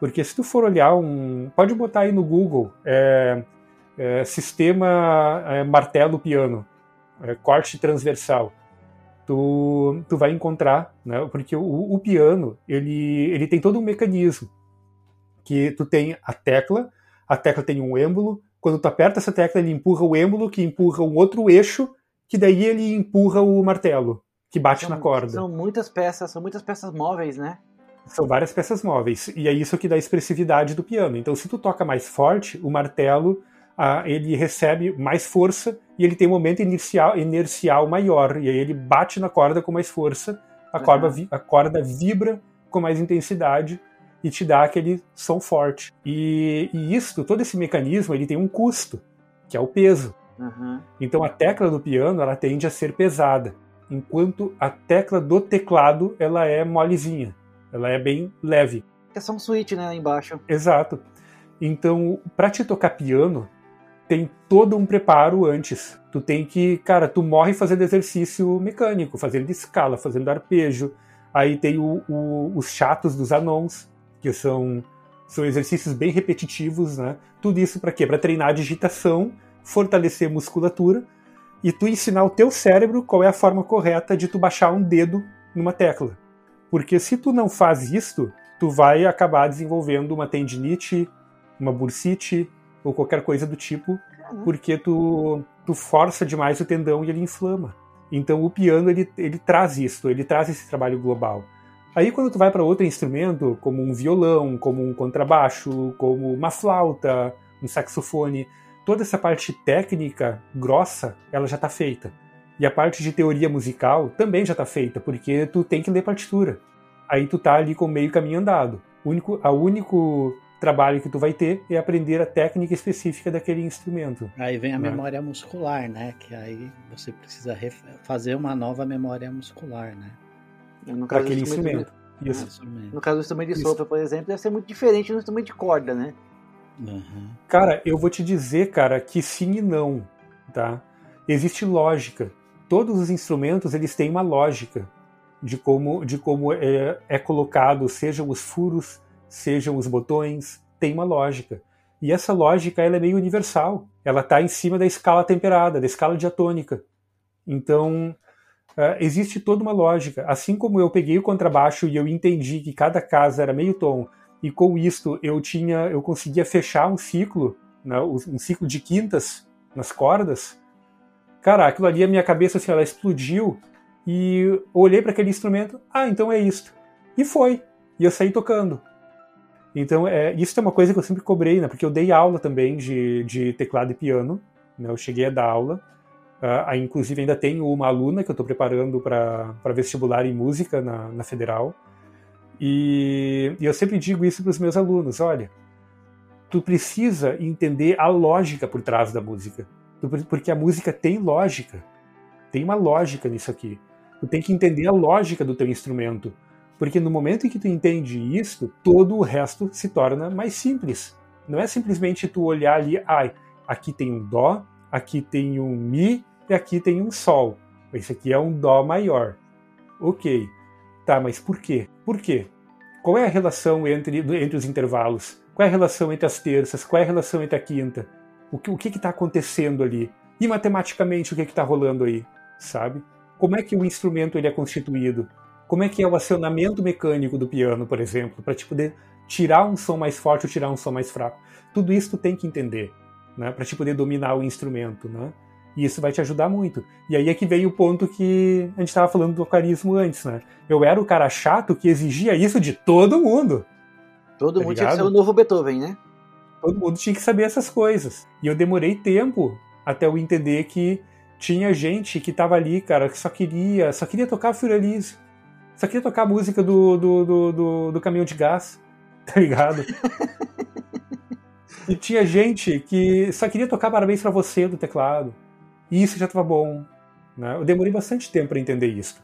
Porque se tu for olhar um. Pode botar aí no Google é, é, sistema é, martelo piano, é, corte transversal tu, tu vai encontrar, né? Porque o, o, piano, ele, ele tem todo um mecanismo que tu tem a tecla, a tecla tem um êmbolo, quando tu aperta essa tecla, ele empurra o êmbolo, que empurra um outro eixo, que daí ele empurra o martelo, que bate são, na corda. São muitas peças, são muitas peças móveis, né? São várias peças móveis, e é isso que dá a expressividade do piano. Então, se tu toca mais forte, o martelo ah, ele recebe mais força e ele tem um momento inercial, inercial maior. E aí ele bate na corda com mais força, a, uhum. corda, a corda vibra com mais intensidade e te dá aquele som forte. E, e isso, todo esse mecanismo, ele tem um custo, que é o peso. Uhum. Então a tecla do piano ela tende a ser pesada, enquanto a tecla do teclado ela é molezinha, ela é bem leve. É só um switch, né, embaixo. Exato. Então, para te tocar piano, tem todo um preparo antes. Tu tem que, cara, tu morre fazendo exercício mecânico, fazendo escala, fazendo arpejo. Aí tem o, o, os chatos dos anons, que são, são exercícios bem repetitivos, né? Tudo isso para quê? Para treinar a digitação, fortalecer a musculatura e tu ensinar o teu cérebro qual é a forma correta de tu baixar um dedo numa tecla. Porque se tu não faz isto, tu vai acabar desenvolvendo uma tendinite, uma bursite, ou qualquer coisa do tipo, porque tu, tu força demais o tendão e ele inflama. Então o piano ele, ele traz isso, ele traz esse trabalho global. Aí quando tu vai para outro instrumento, como um violão, como um contrabaixo, como uma flauta, um saxofone, toda essa parte técnica grossa, ela já está feita. E a parte de teoria musical também já está feita, porque tu tem que ler partitura. Aí tu tá ali com meio caminho andado. O único, a único trabalho que tu vai ter é aprender a técnica específica daquele instrumento. Aí vem a né? memória muscular, né? Que aí você precisa fazer uma nova memória muscular, né? No caso aquele instrumento. Isso. No caso do instrumento de sopro, por exemplo, deve ser muito diferente do instrumento de corda, né? Uhum. Cara, eu vou te dizer, cara, que sim e não, tá? Existe lógica. Todos os instrumentos, eles têm uma lógica de como, de como é, é colocado, sejam os furos, sejam os botões, tem uma lógica. E essa lógica ela é meio universal. Ela está em cima da escala temperada, da escala diatônica. Então, uh, existe toda uma lógica. Assim como eu peguei o contrabaixo e eu entendi que cada casa era meio tom, e com isto eu tinha, eu conseguia fechar um ciclo, né, um ciclo de quintas nas cordas. Cara, aquilo ali a minha cabeça assim, ela explodiu e olhei para aquele instrumento. Ah, então é isto. E foi. E eu saí tocando. Então, é, isso é uma coisa que eu sempre cobrei, né? Porque eu dei aula também de, de teclado e piano, né? Eu cheguei a dar aula. Uh, inclusive, ainda tenho uma aluna que eu estou preparando para vestibular em música na, na Federal. E, e eu sempre digo isso para os meus alunos: olha, tu precisa entender a lógica por trás da música. Porque a música tem lógica. Tem uma lógica nisso aqui. Tu tem que entender a lógica do teu instrumento. Porque no momento em que tu entende isso, todo o resto se torna mais simples. Não é simplesmente tu olhar ali, ah, aqui tem um dó, aqui tem um mi e aqui tem um sol. Esse aqui é um dó maior. Ok. Tá, mas por quê? Por quê? Qual é a relação entre, entre os intervalos? Qual é a relação entre as terças? Qual é a relação entre a quinta? O que o que está acontecendo ali? E matematicamente o que está rolando aí, sabe? Como é que o instrumento ele é constituído? Como é que é o acionamento mecânico do piano, por exemplo, para te poder tirar um som mais forte ou tirar um som mais fraco? Tudo isso tu tem que entender, né? Para te poder dominar o instrumento, né? E isso vai te ajudar muito. E aí é que vem o ponto que a gente estava falando do carisma antes, né? Eu era o cara chato que exigia isso de todo mundo. Todo tá mundo ligado? tinha que ser o novo Beethoven, né? Todo mundo tinha que saber essas coisas. E eu demorei tempo até eu entender que tinha gente que tava ali, cara, que só queria, só queria tocar Fiorelise. Só queria tocar a música do, do, do, do, do caminhão de gás, tá ligado? e tinha gente que só queria tocar Parabéns para você do teclado. E isso já estava bom. Né? Eu demorei bastante tempo para entender isso.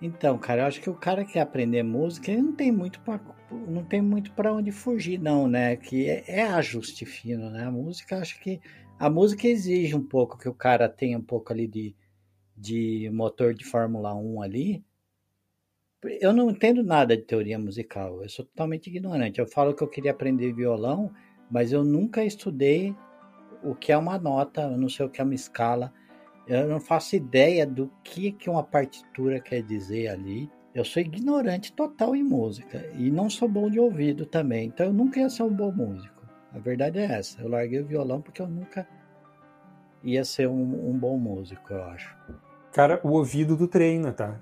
Então, cara, eu acho que o cara que quer aprender música, ele não tem muito pra, não tem muito para onde fugir, não, né? Que é, é ajuste fino, né? A música, acho que a música exige um pouco que o cara tenha um pouco ali de, de motor de Fórmula 1 ali. Eu não entendo nada de teoria musical, eu sou totalmente ignorante. Eu falo que eu queria aprender violão, mas eu nunca estudei o que é uma nota, eu não sei o que é uma escala, eu não faço ideia do que, que uma partitura quer dizer ali. Eu sou ignorante total em música e não sou bom de ouvido também, então eu nunca ia ser um bom músico. A verdade é essa. Eu larguei o violão porque eu nunca ia ser um, um bom músico, eu acho. Cara, o ouvido do treina, tá?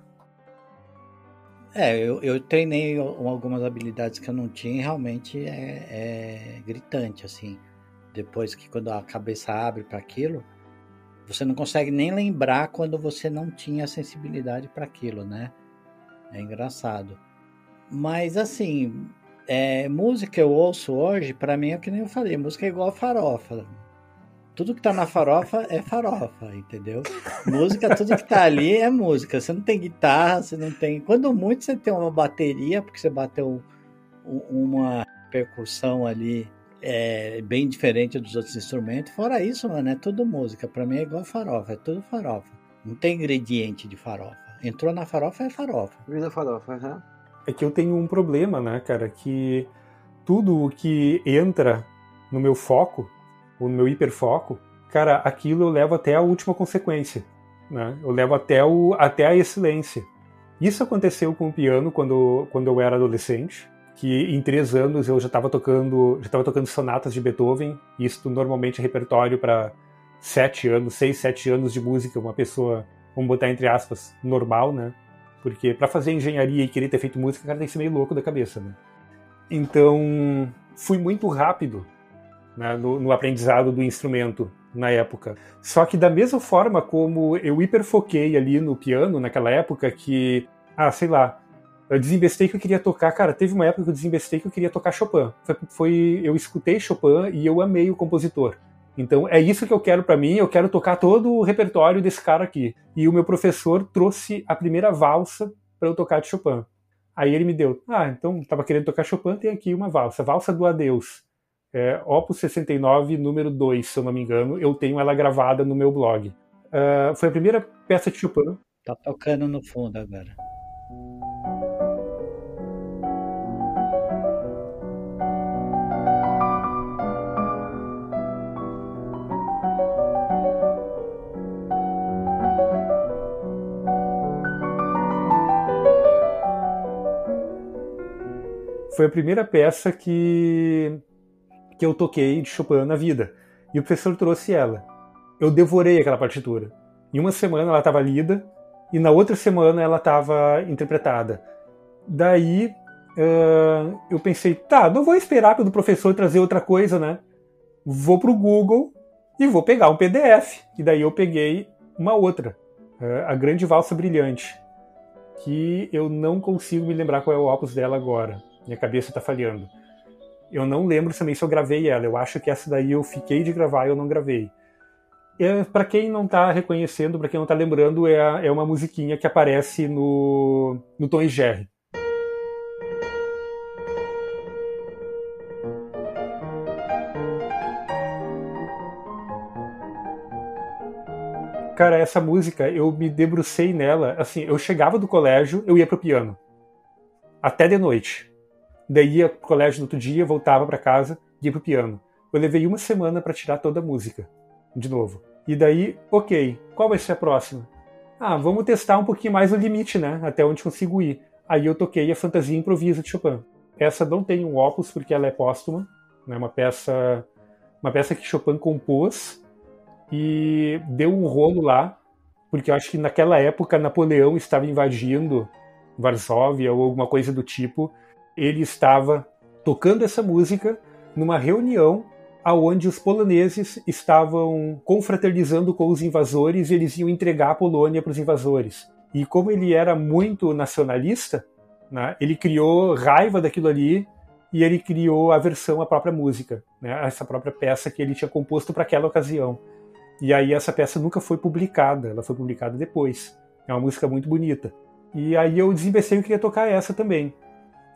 É, eu, eu treinei algumas habilidades que eu não tinha e realmente é, é gritante, assim depois que quando a cabeça abre para aquilo, você não consegue nem lembrar quando você não tinha sensibilidade para aquilo, né? É engraçado. Mas assim, é, música eu ouço hoje, para mim é que nem eu falei, música é igual farofa. Tudo que tá na farofa é farofa, entendeu? Música, tudo que tá ali é música. Você não tem guitarra, você não tem. Quando muito você tem uma bateria, porque você bateu uma percussão ali é bem diferente dos outros instrumentos. Fora isso, mano, é tudo música. Para mim é igual farofa, é tudo farofa. Não tem ingrediente de farofa. Entrou na farofa, é farofa. Vida farofa, uhum. É que eu tenho um problema, né, cara, que tudo o que entra no meu foco, o meu hiperfoco, cara, aquilo eu levo até a última consequência, né? Eu levo até, o, até a excelência. Isso aconteceu com o piano quando, quando eu era adolescente que em três anos eu já estava tocando, já estava tocando sonatas de Beethoven. Isso normalmente é repertório para sete anos, seis, sete anos de música. Uma pessoa, vamos botar entre aspas, normal, né? Porque para fazer engenharia e querer ter feito música, o cara tem que ser meio louco da cabeça, né? Então, fui muito rápido né, no, no aprendizado do instrumento na época. Só que da mesma forma como eu hiperfoquei ali no piano naquela época, que, ah, sei lá, eu desinvestei que eu queria tocar, cara, teve uma época que eu desinvestei que eu queria tocar Chopin. Foi, foi eu escutei Chopin e eu amei o compositor. Então é isso que eu quero para mim, eu quero tocar todo o repertório desse cara aqui. E o meu professor trouxe a primeira valsa para eu tocar de Chopin. Aí ele me deu, ah, então tava querendo tocar Chopin, tem aqui uma valsa, valsa do adeus. É, Opus 69, número 2, se eu não me engano, eu tenho ela gravada no meu blog. Uh, foi a primeira peça de Chopin. Tá tocando no fundo agora. Foi a primeira peça que, que eu toquei de Chopin na vida. E o professor trouxe ela. Eu devorei aquela partitura. Em uma semana ela estava lida e na outra semana ela estava interpretada. Daí uh, eu pensei, tá, não vou esperar pelo professor trazer outra coisa, né? Vou pro Google e vou pegar um PDF. E daí eu peguei uma outra, uh, a Grande Valsa Brilhante, que eu não consigo me lembrar qual é o opus dela agora. Minha cabeça está falhando. Eu não lembro também se eu gravei ela. Eu acho que essa daí eu fiquei de gravar e eu não gravei. É, para quem não está reconhecendo, para quem não está lembrando, é, é uma musiquinha que aparece no, no Tom e Jerry. Cara, essa música, eu me debrucei nela, assim, eu chegava do colégio, eu ia pro piano. Até de noite. Daí ia pro colégio no outro dia, voltava para casa, ir pro piano. Eu levei uma semana para tirar toda a música, de novo. E daí, ok, qual vai ser a próxima? Ah, vamos testar um pouquinho mais o limite, né? Até onde consigo ir. Aí eu toquei a Fantasia Improvisa de Chopin. Essa não tem um opus porque ela é póstuma, né? Uma peça, uma peça que Chopin compôs e deu um rolo lá, porque eu acho que naquela época Napoleão estava invadindo Varsóvia ou alguma coisa do tipo. Ele estava tocando essa música numa reunião aonde os poloneses estavam confraternizando com os invasores e eles iam entregar a Polônia para os invasores. E como ele era muito nacionalista, né, ele criou raiva daquilo ali e ele criou a versão à própria música, né, essa própria peça que ele tinha composto para aquela ocasião. E aí essa peça nunca foi publicada, ela foi publicada depois. É uma música muito bonita. E aí eu desembestei e queria tocar essa também.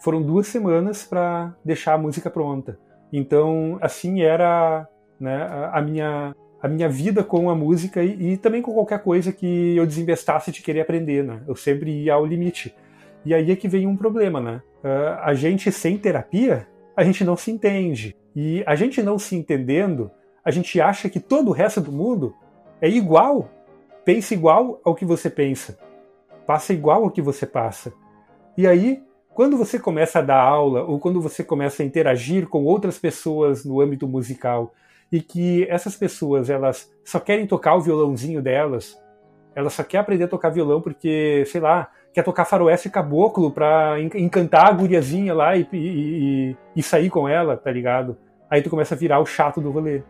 Foram duas semanas para deixar a música pronta. Então, assim era né, a, minha, a minha vida com a música e, e, também com qualquer coisa que eu desinvestasse de querer aprender. Né? Eu sempre ia ao limite. E aí é que vem um problema, né? Uh, a gente sem terapia, a gente não se entende. E a gente não se entendendo, a gente acha que todo o resto do mundo é igual, pensa igual ao que você pensa, passa igual ao que você passa. E aí quando você começa a dar aula ou quando você começa a interagir com outras pessoas no âmbito musical e que essas pessoas elas só querem tocar o violãozinho delas, elas só querem aprender a tocar violão porque, sei lá, quer tocar faroeste caboclo pra encantar a guriazinha lá e, e, e, e sair com ela, tá ligado? Aí tu começa a virar o chato do rolê.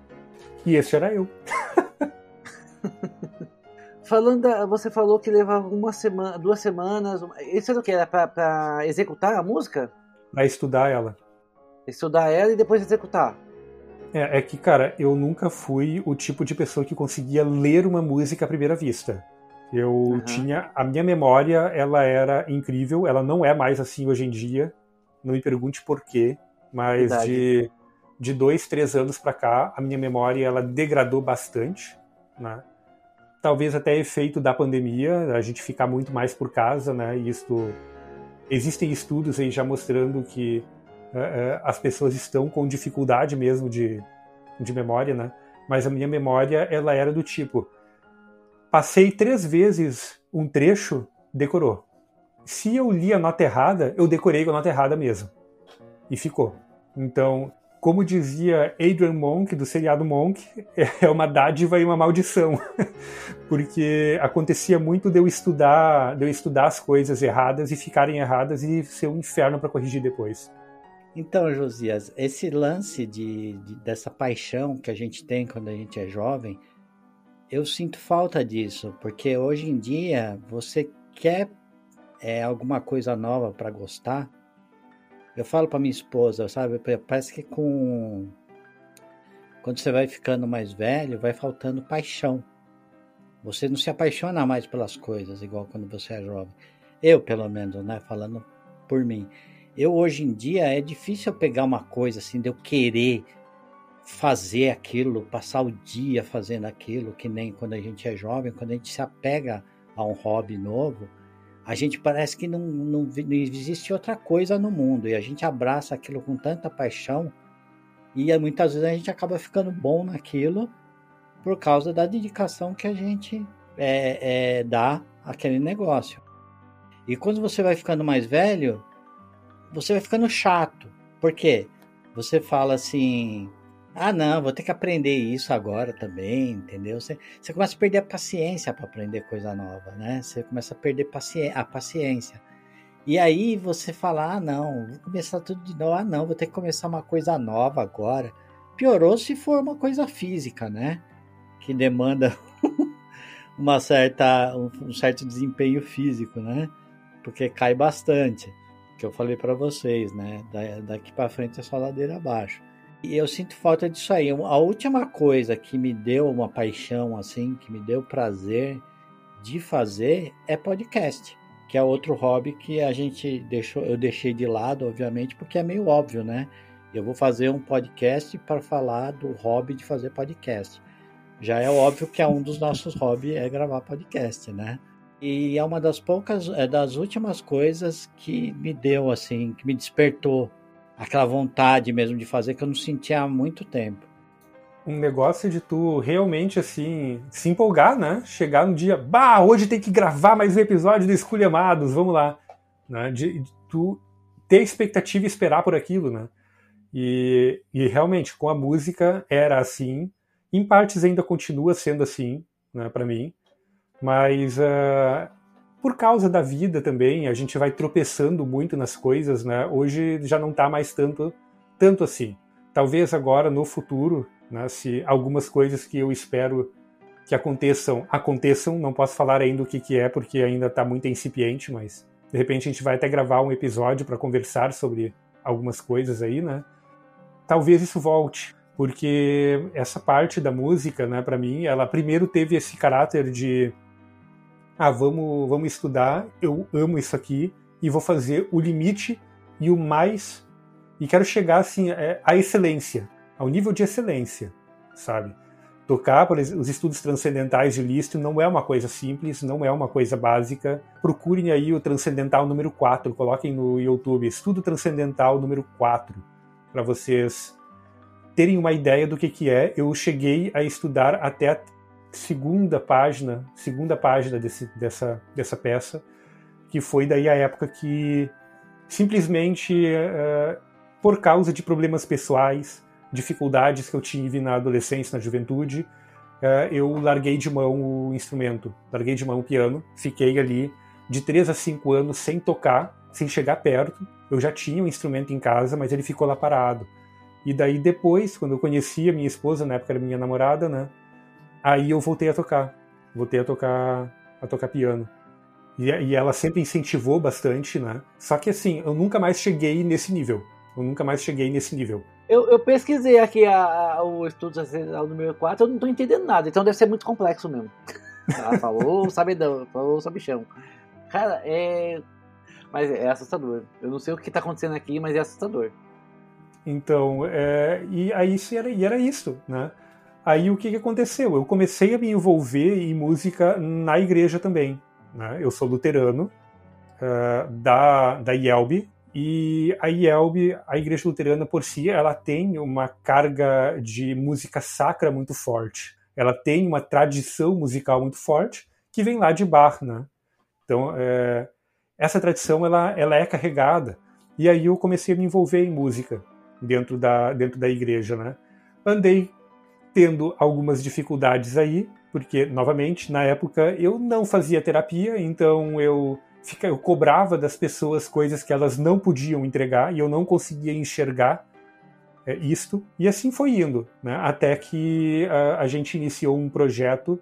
E esse era eu. Falando, da, você falou que levava uma semana, duas semanas. Isso era o que? Era pra, pra executar a música? Pra estudar ela. Estudar ela e depois executar. É, é, que, cara, eu nunca fui o tipo de pessoa que conseguia ler uma música à primeira vista. Eu uhum. tinha. A minha memória, ela era incrível. Ela não é mais assim hoje em dia. Não me pergunte por quê. Mas de, de dois, três anos para cá, a minha memória ela degradou bastante. Né? Talvez até efeito da pandemia, a gente ficar muito mais por casa, né? Isto existem estudos aí já mostrando que uh, uh, as pessoas estão com dificuldade mesmo de, de memória, né? Mas a minha memória ela era do tipo passei três vezes um trecho, decorou. Se eu li a nota errada, eu decorei a nota errada mesmo. E ficou. Então, como dizia Adrian Monk, do seriado Monk, é uma dádiva e uma maldição. Porque acontecia muito de eu estudar, de eu estudar as coisas erradas e ficarem erradas e ser um inferno para corrigir depois. Então, Josias, esse lance de, de, dessa paixão que a gente tem quando a gente é jovem, eu sinto falta disso, porque hoje em dia você quer é, alguma coisa nova para gostar, eu falo para minha esposa, sabe? Parece que com. Quando você vai ficando mais velho, vai faltando paixão. Você não se apaixona mais pelas coisas, igual quando você é jovem. Eu, pelo menos, né? Falando por mim. Eu, hoje em dia, é difícil eu pegar uma coisa assim, de eu querer fazer aquilo, passar o dia fazendo aquilo, que nem quando a gente é jovem, quando a gente se apega a um hobby novo a gente parece que não, não, não, existe outra coisa no mundo e a gente abraça aquilo com tanta paixão e muitas vezes a gente acaba ficando bom naquilo por causa da dedicação que a gente é, é, dá àquele negócio. E quando você vai ficando mais velho, você vai ficando chato. Por quê? Você fala assim: ah, não, vou ter que aprender isso agora também, entendeu? Você, você começa a perder a paciência para aprender coisa nova, né? Você começa a perder paci a paciência. E aí você fala, ah, não, vou começar tudo de novo. Ah, não, vou ter que começar uma coisa nova agora. Piorou se for uma coisa física, né? Que demanda uma certa, um, certo desempenho físico, né? Porque cai bastante. Que eu falei para vocês, né? Da, daqui para frente é só ladeira abaixo. E eu sinto falta disso aí. A última coisa que me deu uma paixão, assim, que me deu prazer de fazer é podcast. Que é outro hobby que a gente deixou, eu deixei de lado, obviamente, porque é meio óbvio, né? Eu vou fazer um podcast para falar do hobby de fazer podcast. Já é óbvio que é um dos nossos hobbies é gravar podcast, né? E é uma das poucas, é das últimas coisas que me deu assim, que me despertou aquela vontade mesmo de fazer que eu não sentia há muito tempo. Um negócio de tu realmente assim se empolgar, né? Chegar no dia, bah, hoje tem que gravar mais um episódio do Esculhamados, vamos lá, né? De, de tu ter expectativa e esperar por aquilo, né? E, e realmente com a música era assim, em partes ainda continua sendo assim, né? Para mim, mas uh, por causa da vida também, a gente vai tropeçando muito nas coisas, né? Hoje já não está mais tanto, tanto assim. Talvez agora, no futuro, né, se algumas coisas que eu espero que aconteçam, aconteçam, não posso falar ainda o que, que é, porque ainda está muito incipiente, mas de repente a gente vai até gravar um episódio para conversar sobre algumas coisas aí, né? Talvez isso volte, porque essa parte da música, né, para mim, ela primeiro teve esse caráter de ah, vamos, vamos estudar, eu amo isso aqui e vou fazer o limite e o mais e quero chegar assim é, à excelência, ao nível de excelência, sabe? Tocar por exemplo, os estudos transcendentais de Liszt não é uma coisa simples, não é uma coisa básica. Procurem aí o transcendental número 4, coloquem no YouTube estudo transcendental número 4 para vocês terem uma ideia do que que é. Eu cheguei a estudar até segunda página, segunda página desse, dessa, dessa peça, que foi daí a época que simplesmente uh, por causa de problemas pessoais, dificuldades que eu tive na adolescência, na juventude, uh, eu larguei de mão o instrumento, larguei de mão o piano, fiquei ali de 3 a 5 anos sem tocar, sem chegar perto. Eu já tinha um instrumento em casa, mas ele ficou lá parado. E daí depois, quando eu conheci a minha esposa, na época era minha namorada, né? Aí eu voltei a tocar, voltei a tocar, a tocar piano. E, e ela sempre incentivou bastante, né? Só que assim, eu nunca mais cheguei nesse nível. Eu nunca mais cheguei nesse nível. Eu, eu pesquisei aqui a, a, o estudo do número 4, eu não tô entendendo nada, então deve ser muito complexo mesmo. Ela falou sabedão, falou sabichão. Cara, é. Mas é assustador. Eu não sei o que tá acontecendo aqui, mas é assustador. Então, é... e aí era, e era isso, né? Aí o que, que aconteceu? Eu comecei a me envolver em música na igreja também. Né? Eu sou luterano uh, da, da IELB, e a IELB, a Igreja Luterana por si, ela tem uma carga de música sacra muito forte. Ela tem uma tradição musical muito forte que vem lá de Bach, né? Então, é, essa tradição ela, ela é carregada. E aí eu comecei a me envolver em música dentro da, dentro da igreja, né? Andei tendo algumas dificuldades aí, porque, novamente, na época eu não fazia terapia, então eu, fica, eu cobrava das pessoas coisas que elas não podiam entregar e eu não conseguia enxergar é, isto. E assim foi indo, né? até que a, a gente iniciou um projeto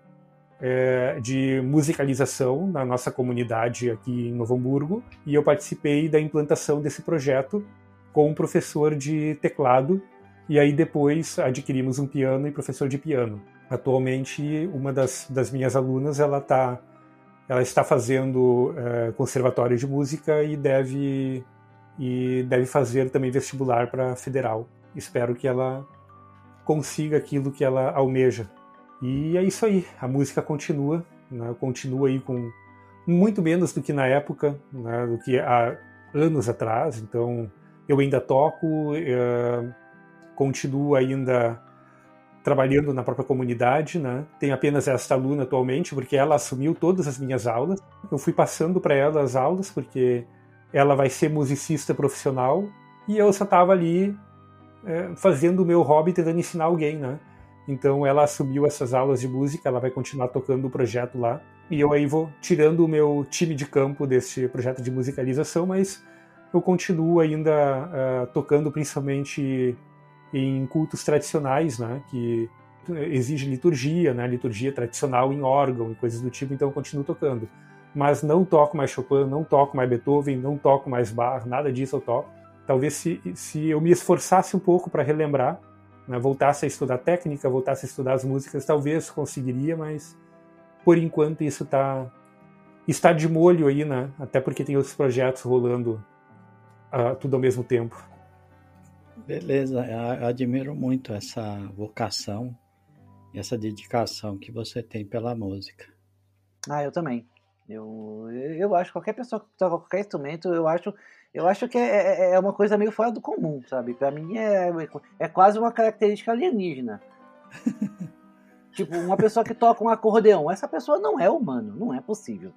é, de musicalização na nossa comunidade aqui em Novo Hamburgo e eu participei da implantação desse projeto com um professor de teclado e aí depois adquirimos um piano e professor de piano. Atualmente, uma das, das minhas alunas, ela, tá, ela está fazendo é, conservatório de música e deve, e deve fazer também vestibular para federal. Espero que ela consiga aquilo que ela almeja. E é isso aí, a música continua, né, continua aí com muito menos do que na época, né, do que há anos atrás, então eu ainda toco, uh, continuo ainda trabalhando na própria comunidade, né? Tenho apenas esta aluna atualmente, porque ela assumiu todas as minhas aulas. Eu fui passando para ela as aulas, porque ela vai ser musicista profissional e eu só estava ali é, fazendo o meu hobby, tentando ensinar alguém, né? Então ela assumiu essas aulas de música, ela vai continuar tocando o projeto lá. E eu aí vou tirando o meu time de campo deste projeto de musicalização, mas eu continuo ainda uh, tocando principalmente em cultos tradicionais, né, que exige liturgia, né, liturgia tradicional em órgão e coisas do tipo, então eu continuo tocando. Mas não toco mais Chopin, não toco mais Beethoven, não toco mais Bach, nada disso eu toco. Talvez se, se eu me esforçasse um pouco para relembrar, né, voltasse a estudar técnica, voltasse a estudar as músicas, talvez conseguiria, mas por enquanto isso está está de molho aí, né? Até porque tem outros projetos rolando uh, tudo ao mesmo tempo. Beleza, eu admiro muito essa vocação e essa dedicação que você tem pela música. Ah, eu também. Eu, eu acho qualquer pessoa que toca qualquer instrumento, eu acho, eu acho que é, é, é uma coisa meio fora do comum, sabe? Para mim é, é quase uma característica alienígena. tipo, uma pessoa que toca um acordeão, essa pessoa não é humano, não é possível.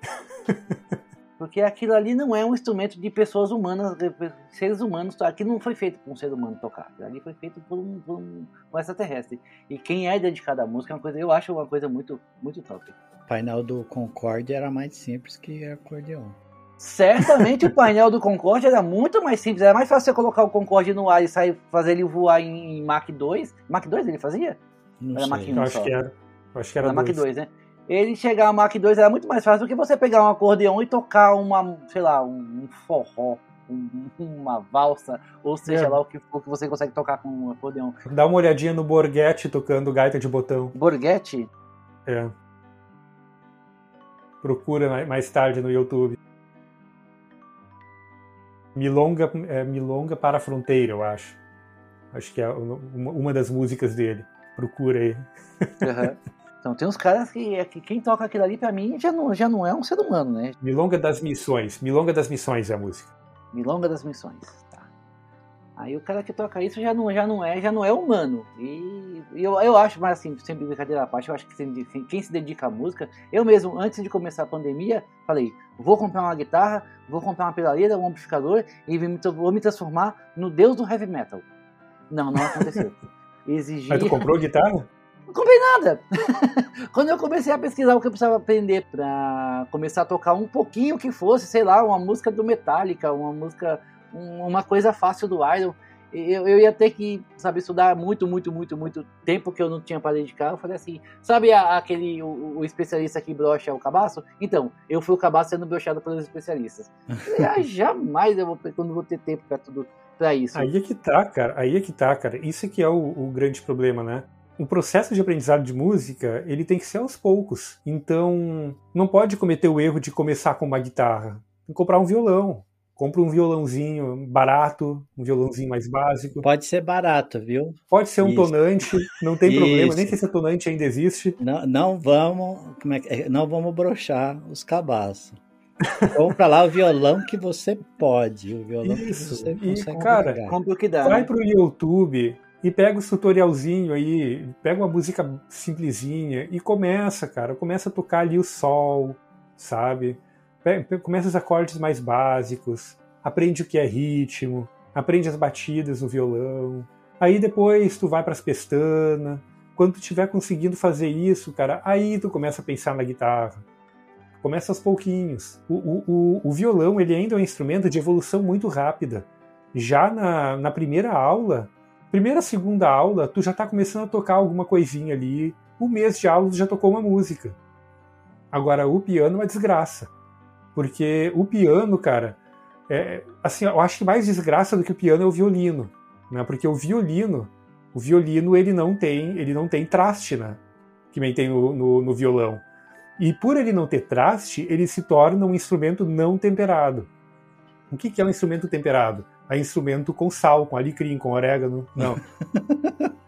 Porque aquilo ali não é um instrumento de pessoas humanas, de seres humanos. Aquilo não foi feito para um ser humano tocar. Aquilo ali foi feito por um, por um, por um extraterrestre. E quem é dedicado à música é uma coisa, eu acho uma coisa muito, muito top. O painel do Concorde era mais simples que acordeon. Certamente o painel do Concorde era muito mais simples. Era mais fácil você colocar o Concorde no ar e sair, fazer ele voar em Mach 2. Mach 2 ele fazia? Não era sei. Mach 1 acho só. que era. Acho que era, era Mach 2, né? Ele chegar a Mach 2 era muito mais fácil do que você pegar um acordeão e tocar uma, sei lá, um forró, um, uma valsa, ou seja é. lá o que for que você consegue tocar com um acordeão. Dá uma olhadinha no Borghetti tocando gaita de botão. Borghetti? É. Procura mais tarde no YouTube. Milonga, é, Milonga para a Fronteira, eu acho. Acho que é uma das músicas dele. Procura aí. Uhum. Então tem uns caras que, é que quem toca aquilo ali para mim já não, já não é um ser humano, né? Milonga das Missões. Milonga das Missões é a música. Milonga das Missões, tá. Aí o cara que toca isso já não, já não é, já não é humano. E eu, eu acho, mas assim, sem brincadeira à parte, eu acho que quem se dedica à música, eu mesmo, antes de começar a pandemia, falei, vou comprar uma guitarra, vou comprar uma pedaleira, um amplificador e vou me transformar no deus do heavy metal. Não, não aconteceu. Exigi... Mas tu comprou guitarra? Não comprei nada. Quando eu comecei a pesquisar o que eu precisava aprender para começar a tocar um pouquinho que fosse, sei lá, uma música do Metallica, uma música, uma coisa fácil do Iron, eu, eu ia ter que, sabe, estudar muito, muito, muito, muito tempo que eu não tinha para dedicar. Eu falei assim, sabe a, aquele, o, o, especialista que brocha o cabaço? Então, eu fui o cabaço sendo brochado pelos especialistas. falei, ah, jamais eu vou, quando vou ter tempo para tudo, para isso. Aí é que tá, cara, aí é que tá, cara. Isso é que é o, o grande problema, né? O processo de aprendizado de música ele tem que ser aos poucos. Então, não pode cometer o erro de começar com uma guitarra. Tem que comprar um violão. Compra um violãozinho barato, um violãozinho mais básico. Pode ser barato, viu? Pode ser um Isso. tonante, não tem Isso. problema, nem sei se o tonante ainda existe. Não, não vamos, como é, é não vamos brochar os cabaços. Compra lá o violão que você pode, o violão Isso. que você consegue. E, cara, compra o que dá. Vai né? pro YouTube, e pega o tutorialzinho aí, pega uma música simplesinha e começa, cara, começa a tocar ali o sol, sabe? Começa os acordes mais básicos, aprende o que é ritmo, aprende as batidas no violão. Aí depois tu vai para as pestanas. Quando tu estiver conseguindo fazer isso, cara, aí tu começa a pensar na guitarra. Começa aos pouquinhos. O, o, o, o violão ele ainda é um instrumento de evolução muito rápida. Já na, na primeira aula, primeira, segunda aula, tu já tá começando a tocar alguma coisinha ali. Um mês de aula tu já tocou uma música. Agora, o piano é uma desgraça. Porque o piano, cara, é, assim, eu acho que mais desgraça do que o piano é o violino. Né? Porque o violino, o violino ele não tem, ele não tem traste, né? Que nem tem no, no, no violão. E por ele não ter traste, ele se torna um instrumento não temperado. O que, que é um instrumento temperado? A instrumento com sal, com alecrim, com orégano. Não.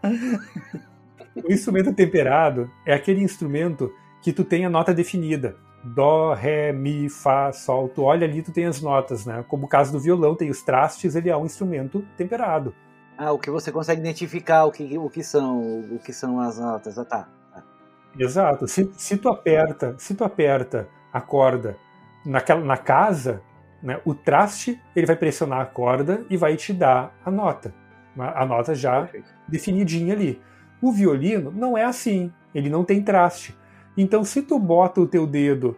o instrumento temperado é aquele instrumento que tu tem a nota definida. Dó, Ré, Mi, Fá, Sol. Tu olha ali, tu tem as notas, né? Como o caso do violão, tem os trastes, ele é um instrumento temperado. Ah, o que você consegue identificar o que, o que são o que são as notas. Ah, tá. tá. Exato. Se, se tu aperta, se tu aperta a corda naquela, na casa, né? O traste ele vai pressionar a corda e vai te dar a nota, a nota já Perfeito. definidinha ali. O violino não é assim, ele não tem traste. Então, se tu bota o teu dedo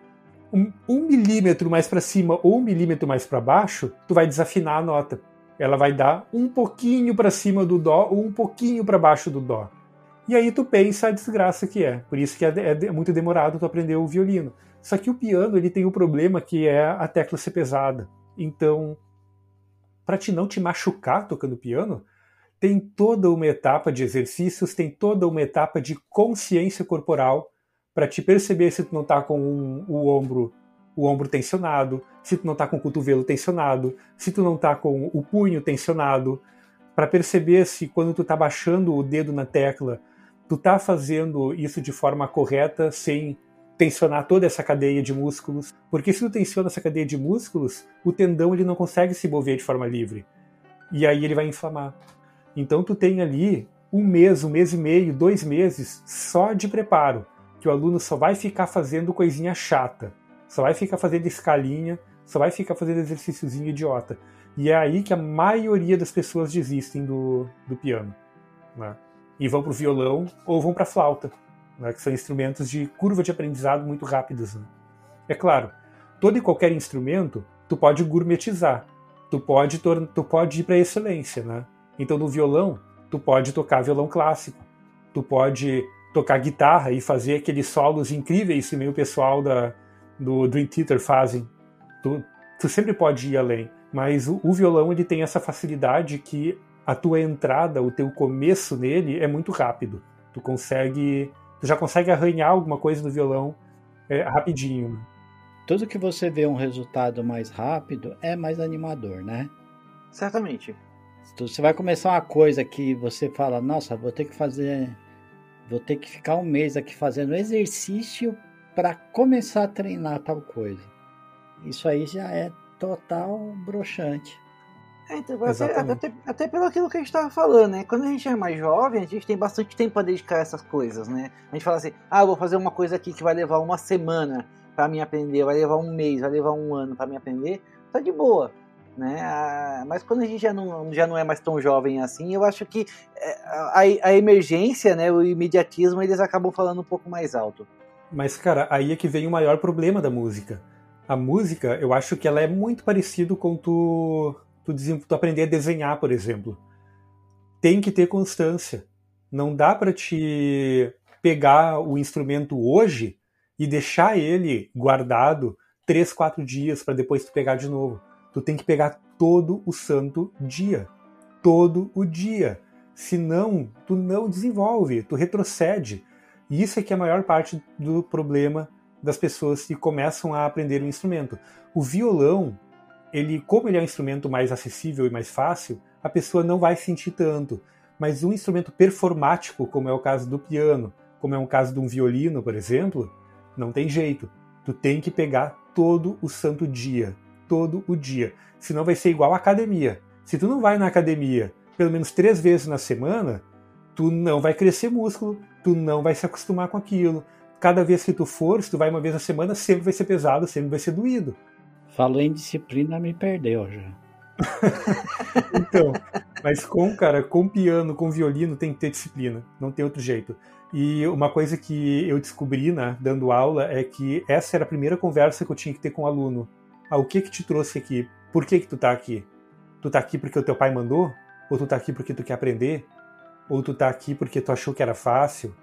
um, um milímetro mais para cima ou um milímetro mais para baixo, tu vai desafinar a nota. Ela vai dar um pouquinho para cima do dó ou um pouquinho para baixo do dó. E aí tu pensa a desgraça que é. Por isso que é, é muito demorado tu aprender o violino. Só que o piano ele tem o um problema que é a tecla ser pesada. Então, para te não te machucar tocando piano, tem toda uma etapa de exercícios, tem toda uma etapa de consciência corporal para te perceber se tu não está com um, o ombro o ombro tensionado, se tu não está com o cotovelo tensionado, se tu não está com o punho tensionado, para perceber se quando tu está baixando o dedo na tecla, tu está fazendo isso de forma correta sem tensionar toda essa cadeia de músculos, porque se tu tensiona essa cadeia de músculos, o tendão ele não consegue se mover de forma livre. E aí ele vai inflamar. Então tu tem ali um mês, um mês e meio, dois meses só de preparo, que o aluno só vai ficar fazendo coisinha chata, só vai ficar fazendo escalinha, só vai ficar fazendo exercíciozinho idiota. E é aí que a maioria das pessoas desistem do, do piano. Né? E vão para o violão ou vão para a flauta, né? que são instrumentos de curva de aprendizado muito rápidos. Né? É claro, todo e qualquer instrumento tu pode gourmetizar, tu pode, tu pode ir para excelência. Né? Então no violão, tu pode tocar violão clássico, tu pode tocar guitarra e fazer aqueles solos incríveis que meio pessoal da, do Dream Theater fazem. Tu, tu sempre pode ir além. Mas o, o, violão ele tem essa facilidade que a tua entrada, o teu começo nele é muito rápido. Tu consegue, tu já consegue arranhar alguma coisa no violão é, rapidinho. Tudo que você vê um resultado mais rápido é mais animador, né? Certamente. Você vai começar uma coisa que você fala, nossa, vou ter que fazer, vou ter que ficar um mês aqui fazendo exercício para começar a treinar tal coisa. Isso aí já é total broxante. É, então, até, até, até, pelo aquilo que a gente estava falando, né? Quando a gente é mais jovem, a gente tem bastante tempo para dedicar a essas coisas, né? A gente fala assim, ah, vou fazer uma coisa aqui que vai levar uma semana para me aprender, vai levar um mês, vai levar um ano para me aprender, tá de boa, né? Ah, mas quando a gente já não, já não é mais tão jovem assim, eu acho que é, a, a emergência, né, o imediatismo, eles acabam falando um pouco mais alto. Mas, cara, aí é que vem o maior problema da música a música, eu acho que ela é muito parecido com tu, tu, tu aprender a desenhar, por exemplo. Tem que ter constância. Não dá para te pegar o instrumento hoje e deixar ele guardado três, quatro dias para depois tu pegar de novo. Tu tem que pegar todo o santo dia. Todo o dia. Senão, tu não desenvolve, tu retrocede. E isso é que é a maior parte do problema das pessoas que começam a aprender o instrumento. O violão, ele, como ele é um instrumento mais acessível e mais fácil, a pessoa não vai sentir tanto. Mas um instrumento performático, como é o caso do piano, como é o caso de um violino, por exemplo, não tem jeito. Tu tem que pegar todo o santo dia, todo o dia. Senão vai ser igual à academia. Se tu não vai na academia pelo menos três vezes na semana, tu não vai crescer músculo, tu não vai se acostumar com aquilo, cada vez que tu for, se tu vai uma vez na semana, sempre vai ser pesado, sempre vai ser doído. Falou em disciplina, me perdeu já. então, mas com, cara, com piano, com violino, tem que ter disciplina, não tem outro jeito. E uma coisa que eu descobri, né, dando aula, é que essa era a primeira conversa que eu tinha que ter com o aluno. Ah, o que que te trouxe aqui? Por que que tu tá aqui? Tu tá aqui porque o teu pai mandou? Ou tu tá aqui porque tu quer aprender? Ou tu tá aqui porque tu achou que era fácil?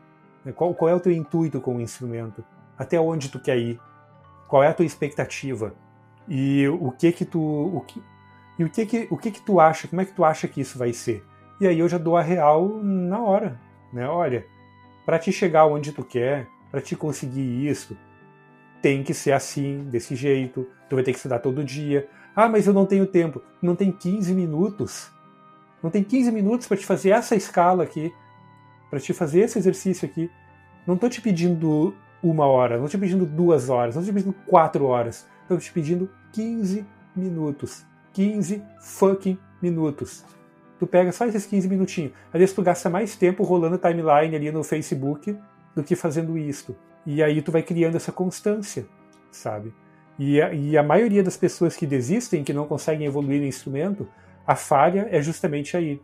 Né? Qual, qual é o teu intuito com o instrumento? Até onde tu quer ir? Qual é a tua expectativa? E o que que tu o que, e o que que o que que tu acha? Como é que tu acha que isso vai ser? E aí eu já dou a real na hora, né? Olha, para te chegar onde tu quer, para te conseguir isso, tem que ser assim, desse jeito. Tu vai ter que estudar todo dia. Ah, mas eu não tenho tempo. Não tem 15 minutos. Não tem 15 minutos para te fazer essa escala aqui para te fazer esse exercício aqui. Não estou te pedindo uma hora, não estou te pedindo duas horas, não estou te pedindo quatro horas. Estou te pedindo 15 minutos. 15 fucking minutos. Tu pega só esses 15 minutinhos. Às vezes tu gasta mais tempo rolando timeline ali no Facebook do que fazendo isto. E aí tu vai criando essa constância, sabe? E a, e a maioria das pessoas que desistem, que não conseguem evoluir no instrumento, a falha é justamente aí.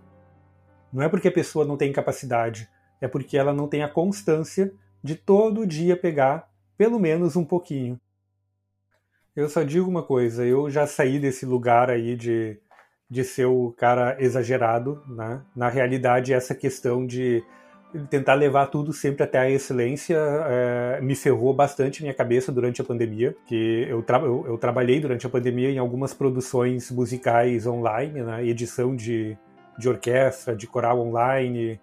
Não é porque a pessoa não tem capacidade, é porque ela não tem a constância de todo dia pegar pelo menos um pouquinho. Eu só digo uma coisa, eu já saí desse lugar aí de, de ser o cara exagerado, né? Na realidade, essa questão de tentar levar tudo sempre até a excelência é, me ferrou bastante minha cabeça durante a pandemia, que eu, tra eu, eu, trabalhei durante a pandemia em algumas produções musicais online, né? edição de, de orquestra, de coral online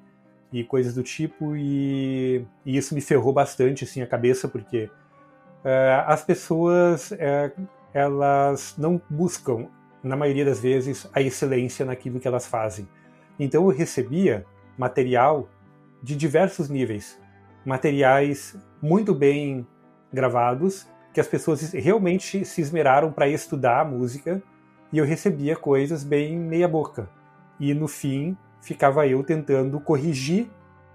e coisas do tipo, e, e isso me ferrou bastante assim a cabeça, porque as pessoas uh, elas não buscam, na maioria das vezes, a excelência naquilo que elas fazem. Então eu recebia material de diversos níveis, materiais muito bem gravados que as pessoas realmente se esmeraram para estudar a música e eu recebia coisas bem meia boca. E no fim ficava eu tentando corrigir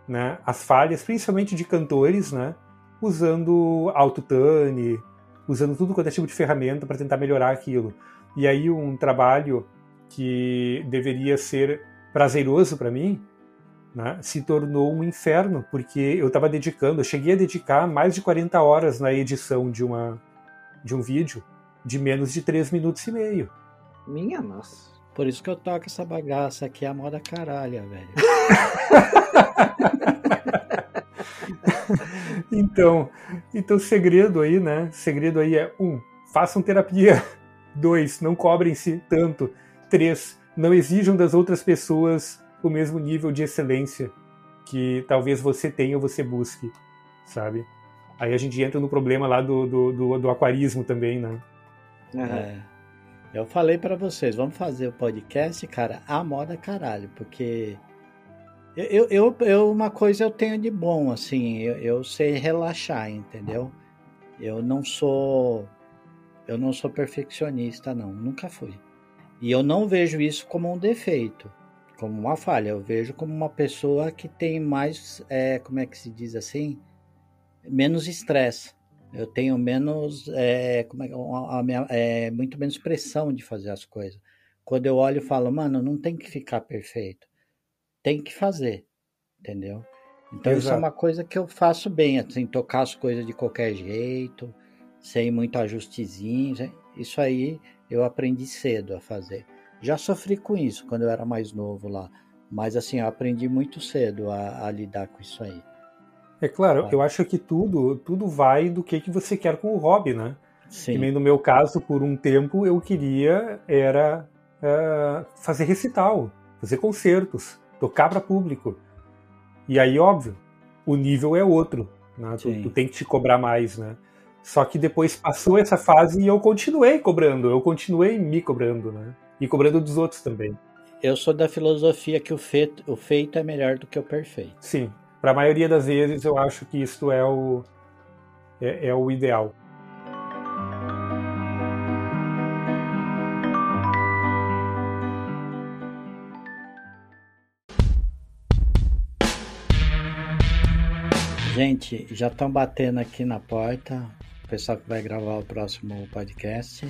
né, as falhas, principalmente de cantores, né, usando autotune, usando tudo quanto é tipo de ferramenta para tentar melhorar aquilo. E aí um trabalho que deveria ser prazeroso para mim, né, se tornou um inferno, porque eu estava dedicando, eu cheguei a dedicar mais de 40 horas na edição de, uma, de um vídeo de menos de 3 minutos e meio. Minha nossa. Por isso que eu toco essa bagaça aqui, é a moda caralha, velho. então, então segredo aí, né? Segredo aí é um, façam terapia. Dois, não cobrem-se tanto. Três, não exijam das outras pessoas o mesmo nível de excelência que talvez você tenha ou você busque, sabe? Aí a gente entra no problema lá do, do, do, do aquarismo também, né? Uhum. É. Eu falei para vocês, vamos fazer o podcast, cara, a moda caralho, porque eu, eu, eu, uma coisa eu tenho de bom, assim, eu, eu sei relaxar, entendeu? Eu não sou eu não sou perfeccionista, não, nunca fui. E eu não vejo isso como um defeito, como uma falha. Eu vejo como uma pessoa que tem mais, é, como é que se diz assim, menos estresse. Eu tenho menos, é, como é, a minha, é, muito menos pressão de fazer as coisas. Quando eu olho e falo, mano, não tem que ficar perfeito, tem que fazer, entendeu? Então Exato. isso é uma coisa que eu faço bem, assim, tocar as coisas de qualquer jeito, sem muito ajustezinho. Isso aí eu aprendi cedo a fazer. Já sofri com isso quando eu era mais novo lá, mas assim, eu aprendi muito cedo a, a lidar com isso aí. É claro, eu acho que tudo, tudo vai do que, que você quer com o hobby, né? Sim. E no meu caso, por um tempo, eu queria era uh, fazer recital, fazer concertos, tocar para público. E aí, óbvio, o nível é outro, né? Tu, tu, tem que te cobrar mais, né? Só que depois passou essa fase e eu continuei cobrando, eu continuei me cobrando, né? E cobrando dos outros também. Eu sou da filosofia que o feito, o feito é melhor do que o perfeito. Sim, para a maioria das vezes, eu acho que isto é o, é, é o ideal. Gente, já estão batendo aqui na porta. O pessoal que vai gravar o próximo podcast.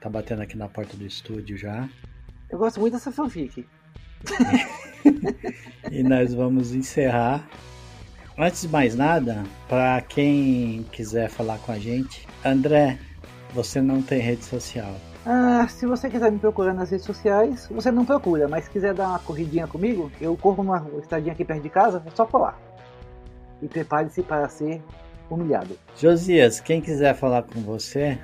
Tá batendo aqui na porta do estúdio já. Eu gosto muito dessa fanfic. e nós vamos encerrar. Antes de mais nada, para quem quiser falar com a gente, André, você não tem rede social. Ah, se você quiser me procurar nas redes sociais, você não procura, mas se quiser dar uma corridinha comigo, eu corro numa estradinha aqui perto de casa, é só colar. E prepare-se para ser humilhado. Josias, quem quiser falar com você,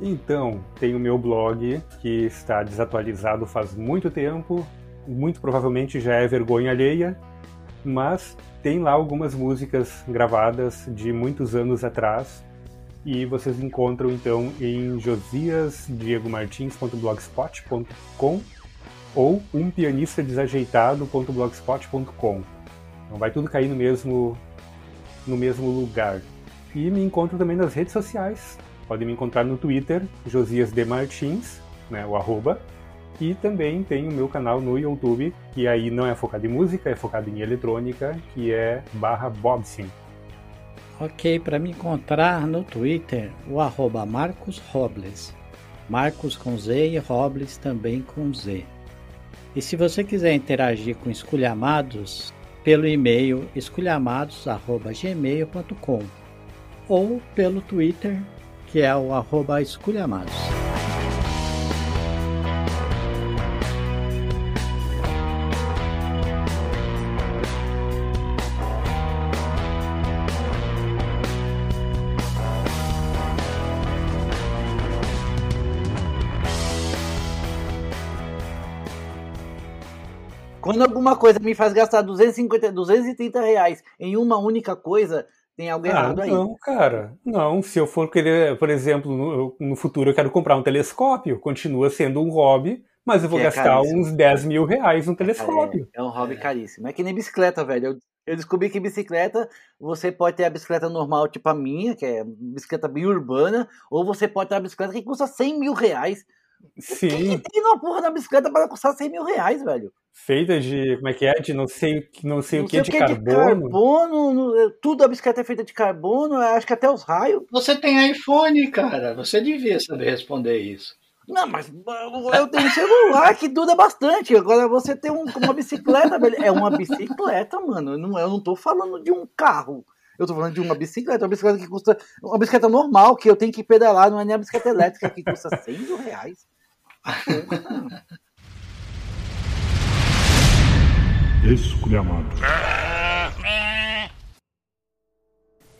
então, tem o meu blog que está desatualizado faz muito tempo, muito provavelmente já é vergonha alheia, mas tem lá algumas músicas gravadas de muitos anos atrás e vocês encontram então em josiasdiegomartins.blogspot.com ou umpianistadesajeitado.blogspot.com. Então vai tudo cair no mesmo no mesmo lugar. E me encontro também nas redes sociais. Podem me encontrar no Twitter, Josias de Martins, né, o arroba, e também tem o meu canal no YouTube, que aí não é focado em música, é focado em eletrônica, que é barra Bobsin. Ok, para me encontrar no Twitter, o arroba Marcos Robles. Marcos com Z e Robles também com Z. E se você quiser interagir com Esculhamados, pelo e-mail esculhamados.gmail.com ou pelo Twitter, que é o arroba esculhamados. Quando alguma coisa me faz gastar 250, 230 reais em uma única coisa, tem algo ah, errado aí. Não, cara. Não, se eu for querer, por exemplo, no, no futuro eu quero comprar um telescópio, continua sendo um hobby, mas eu vou que é gastar é uns 10 mil reais no telescópio. É, é um hobby é. caríssimo. É que nem bicicleta, velho. Eu, Eu descobri que bicicleta, você pode ter a bicicleta normal, tipo a minha, que é bicicleta bem urbana, ou você pode ter a bicicleta que custa 100 mil reais. Sim. O que tem na porra da bicicleta para custar 100 mil reais, velho? Feita de, como é que é? De não sei, não sei Não o que de de carbono. carbono, no- tudo a bicicleta é feita de carbono, acho que até os raios. Você tem iPhone, cara. Você devia saber responder isso. Não, mas eu tenho um celular que dura bastante. Agora você tem um- uma bicicleta, velho. É uma bicicleta, mano. Eu não, eu não tô falando de um carro. Eu tô falando de uma bicicleta. Uma bicicleta que custa. Uma bicicleta normal, que eu tenho que pedalar, não é nem a bicicleta elétrica que custa 100 mil reais. Esculhamado.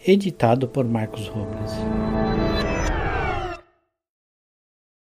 Editado por Marcos Robles.